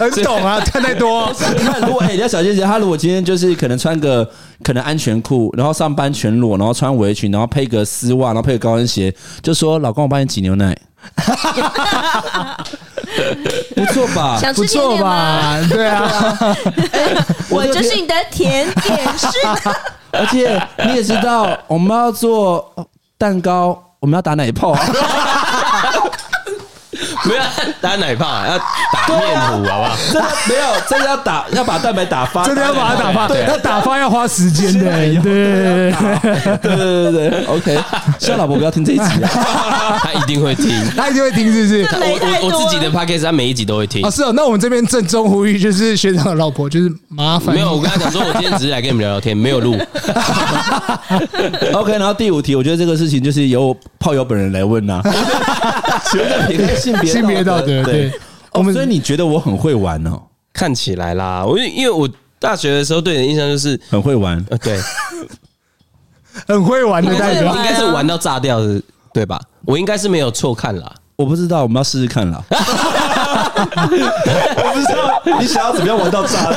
很懂啊，看太多。你看，如果哎，人家小姐姐，她如果今天就是可能穿个可能安全裤，然后上班全裸，然后穿围裙，然后配个丝袜，然后配个高跟鞋，就说老公，我帮你挤牛奶。不错吧？想不错吧？对啊，我就是你的甜点师。而且你也知道，我们要做蛋糕，我们要打奶泡啊。没有打奶泡，要打面糊，好不好？真的没有，真的要打，要把蛋白打发，真的要把它打发。对，要打发要花时间的。对对对对对对，OK。希望老婆不要听这一集啊，他一定会听，他一定会听，是不是？我我我自己的 podcast，他每一集都会听。哦，是哦。那我们这边郑重呼吁，就是学长的老婆，就是麻烦。没有，我跟他讲说，我今天只是来跟你们聊聊天，没有录。OK，然后第五题，我觉得这个事情就是由炮友本人来问呐。觉得别性别。性别道德对，我们所以你觉得我很会玩哦？看起来啦，我因为我大学的时候对你的印象就是很会玩，对，很会玩的代表，应该是玩到炸掉的，对吧？我应该是没有错看啦，我不知道，我们要试试看啦。我不知道你想要怎么样玩到炸掉，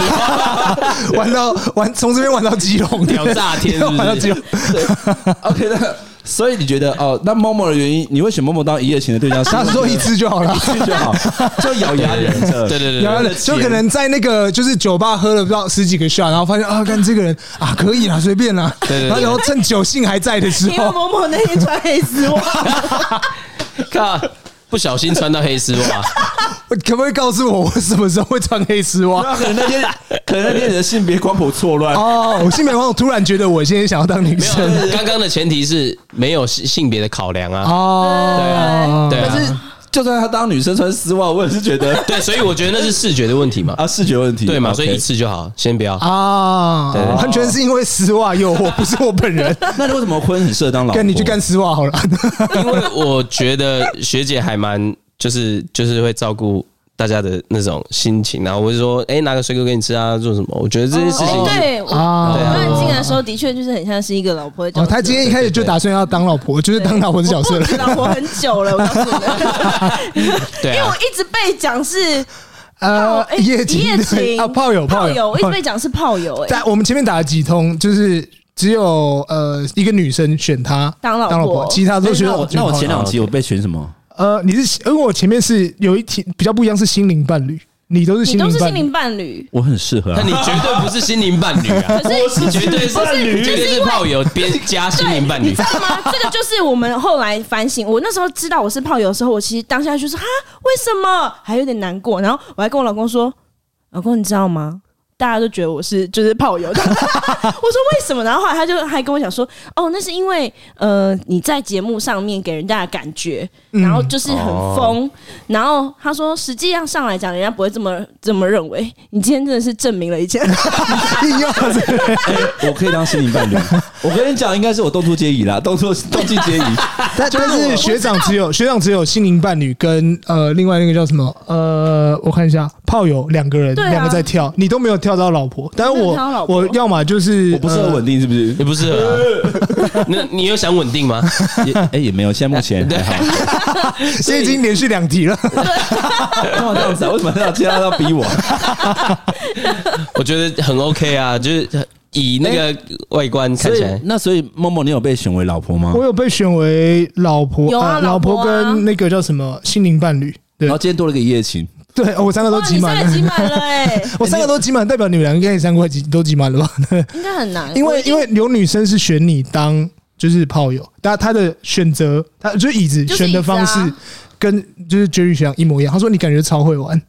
玩到玩从这边玩到基隆，屌炸天，玩到基隆。对，OK 的。所以你觉得哦，那 Momo 的原因，你会选 Momo 当一夜情的对象？他说一次就好了，一次就好，就咬牙忍着。对对对，咬牙忍，就可能在那个就是酒吧喝了不知道十几个 shot，然后发现啊，看这个人啊，可以啦，随便啦。对对。然后趁酒性还在的时候，因为 Momo 那天穿黑丝袜，看不小心穿到黑丝袜。可不可以告诉我，我什么时候会穿黑丝袜？可能那天，可能那天你的性别光谱错乱哦。我性别光谱突然觉得我现在想要当女生。刚刚的前提是没有性性别的考量啊。哦，对啊，对啊。可是就算他当女生穿丝袜，我也是觉得 对，所以我觉得那是视觉的问题嘛。啊，视觉问题，对嘛？所以一次就好，先不要啊。完全是因为丝袜诱惑，不是我本人。那你为什么婚很适合当老婆？跟你去干丝袜好了。因为我觉得学姐还蛮，就是就是会照顾。大家的那种心情，然后我就说，哎，拿个水果给你吃啊，做什么？我觉得这件事情对啊，对，进来的时候的确就是很像是一个老婆的角色。他今天一开始就打算要当老婆，就是当老婆的角色了。老婆很久了，我告诉你，对，因为我一直被讲是呃一夜情，一夜情啊，炮友，炮友，我一直被讲是炮友。哎，但我们前面打了几通，就是只有呃一个女生选他当老婆，其他都选我。那我前两集我被选什么？呃，你是因为我前面是有一题比较不一样，是心灵伴侣，你都是心灵伴侣，我很适合，那你绝对不是心灵伴侣啊，可是你绝对是绝对是炮友边加心灵伴侣，你知道吗？这个就是我们后来反省，我那时候知道我是炮友的时候，我其实当下就是哈，为什么？还有点难过，然后我还跟我老公说，老公你知道吗？大家都觉得我是就是炮友，我说为什么？然后后来他就还跟我讲说，哦，那是因为呃你在节目上面给人家的感觉，然后就是很疯，然后他说实际上上来讲，人家不会这么这么认为。你今天真的是证明了一件，我可以当心灵伴侣。我跟你讲，应该是我动作皆宜啦，动作动静皆宜。但但是学长只有学长只有心灵伴侣跟呃另外那个叫什么呃我看一下炮友两个人两个在跳，你都没有跳。跳到老婆，但是我我要么就是我不适合稳定，是不是？也不适合。那你有想稳定吗？也哎也没有，现在目前还好。现在已经连续两题了，干嘛这样子啊？为什么要接他要逼我？我觉得很 OK 啊，就是以那个外观看起来。那所以 Momo，你有被选为老婆吗？我有被选为老婆，有啊，老婆跟那个叫什么心灵伴侣。对，然后今天多了个一夜情。对，我三个都挤满了，挤满了哎！我三个都挤满，代表你们两个应该三个挤都挤满了吧？应该很难，因为因为有女生是选你当就是炮友，但她的选择，她就是椅子选的方式跟就是 Jerry 学长一模一样。他说你感觉超会玩，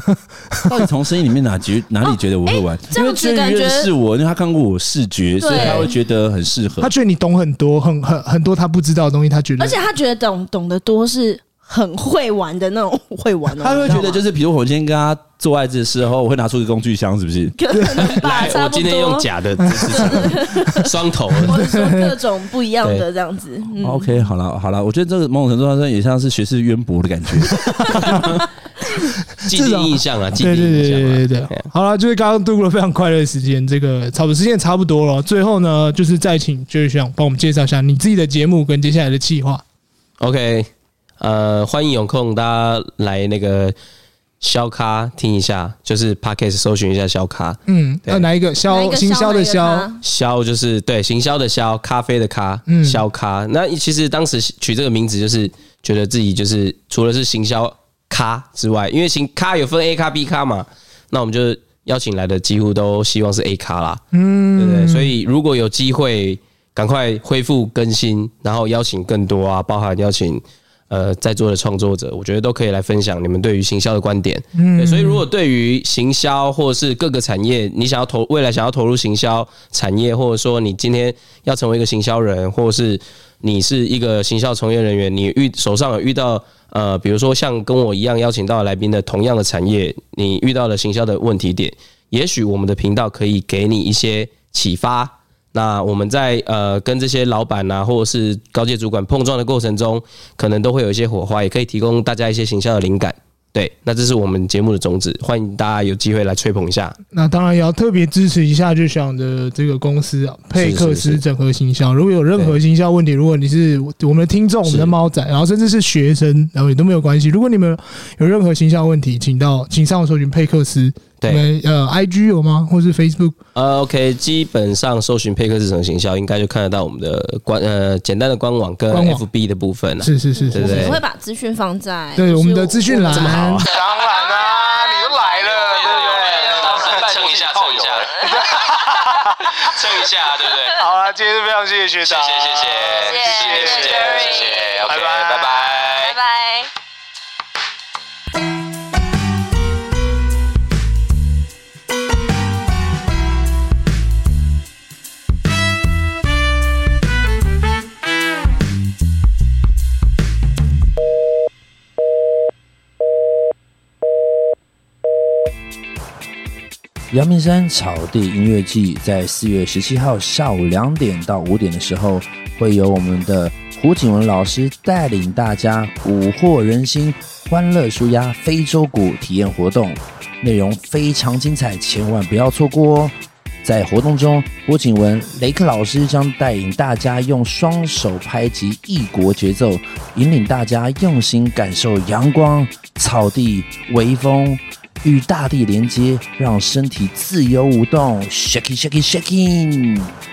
到底从声音里面哪觉哪里觉得我会玩？因为 Jerry 认识我，因为他看过我视觉，所以他会觉得很适合。他觉得你懂很多，很很很多他不知道的东西，他觉得，而且他觉得懂懂得多是。很会玩的那种，会玩的。他会觉得就是，比如我今天跟他做爱的时候，我会拿出一个工具箱，是不是？可能吧，我今天用假的，双头，或者说各种不一样的这样子。OK，好了好了，我觉得这个某种程度上也像是学识渊博的感觉。既定印象啊，既定对对对印象啊对对对。好了，就是刚刚度过了非常快乐的时间，这个差不多时间差不多了。最后呢，就是再请 Jerry 学长帮我们介绍一下你自己的节目跟接下来的计划。OK，呃，欢迎有空大家来那个销咖听一下，就是 Podcast 搜寻一下销咖。嗯，要哪一个销？行销的销，销就是对行销的销，咖啡的咖，嗯，销咖。那其实当时取这个名字，就是觉得自己就是除了是行销咖之外，因为行咖有分 A 咖 B 咖嘛，那我们就邀请来的几乎都希望是 A 咖啦，嗯，对不对？所以如果有机会。赶快恢复更新，然后邀请更多啊，包含邀请呃在座的创作者，我觉得都可以来分享你们对于行销的观点。嗯，所以如果对于行销或者是各个产业，你想要投未来想要投入行销产业，或者说你今天要成为一个行销人，或者是你是一个行销从业人员，你遇手上有遇到呃，比如说像跟我一样邀请到来宾的同样的产业，你遇到了行销的问题点，也许我们的频道可以给你一些启发。那我们在呃跟这些老板啊，或者是高阶主管碰撞的过程中，可能都会有一些火花，也可以提供大家一些形象的灵感。对，那这是我们节目的宗旨，欢迎大家有机会来吹捧一下。那当然也要特别支持一下，就想的这个公司啊，佩克斯整合形象。如果有任何形象问题，如果你是我们的听众，我们的猫仔，然后甚至是学生，然后也都没有关系。如果你们有任何形象问题，请到请上网搜寻佩克斯。对，呃，IG 有吗？或是 Facebook？呃，OK，基本上搜寻佩克斯整合行销，应该就看得到我们的官呃简单的官网跟 FB 的部分了。是是是，对对。我会把资讯放在对我们的资讯栏。当然啦，你都来了，对不对？蹭一下，蹭一下，蹭一下，对不对？好啊，今天非常谢谢学长，谢谢谢谢谢谢谢谢，拜拜拜拜拜阳明山草地音乐季在四月十七号下午两点到五点的时候，会由我们的胡景文老师带领大家蛊惑人心、欢乐舒压非洲鼓体验活动，内容非常精彩，千万不要错过哦！在活动中，胡景文、雷克老师将带领大家用双手拍击异国节奏，引领大家用心感受阳光、草地、微风。与大地连接，让身体自由舞动，shake it shake it shake it。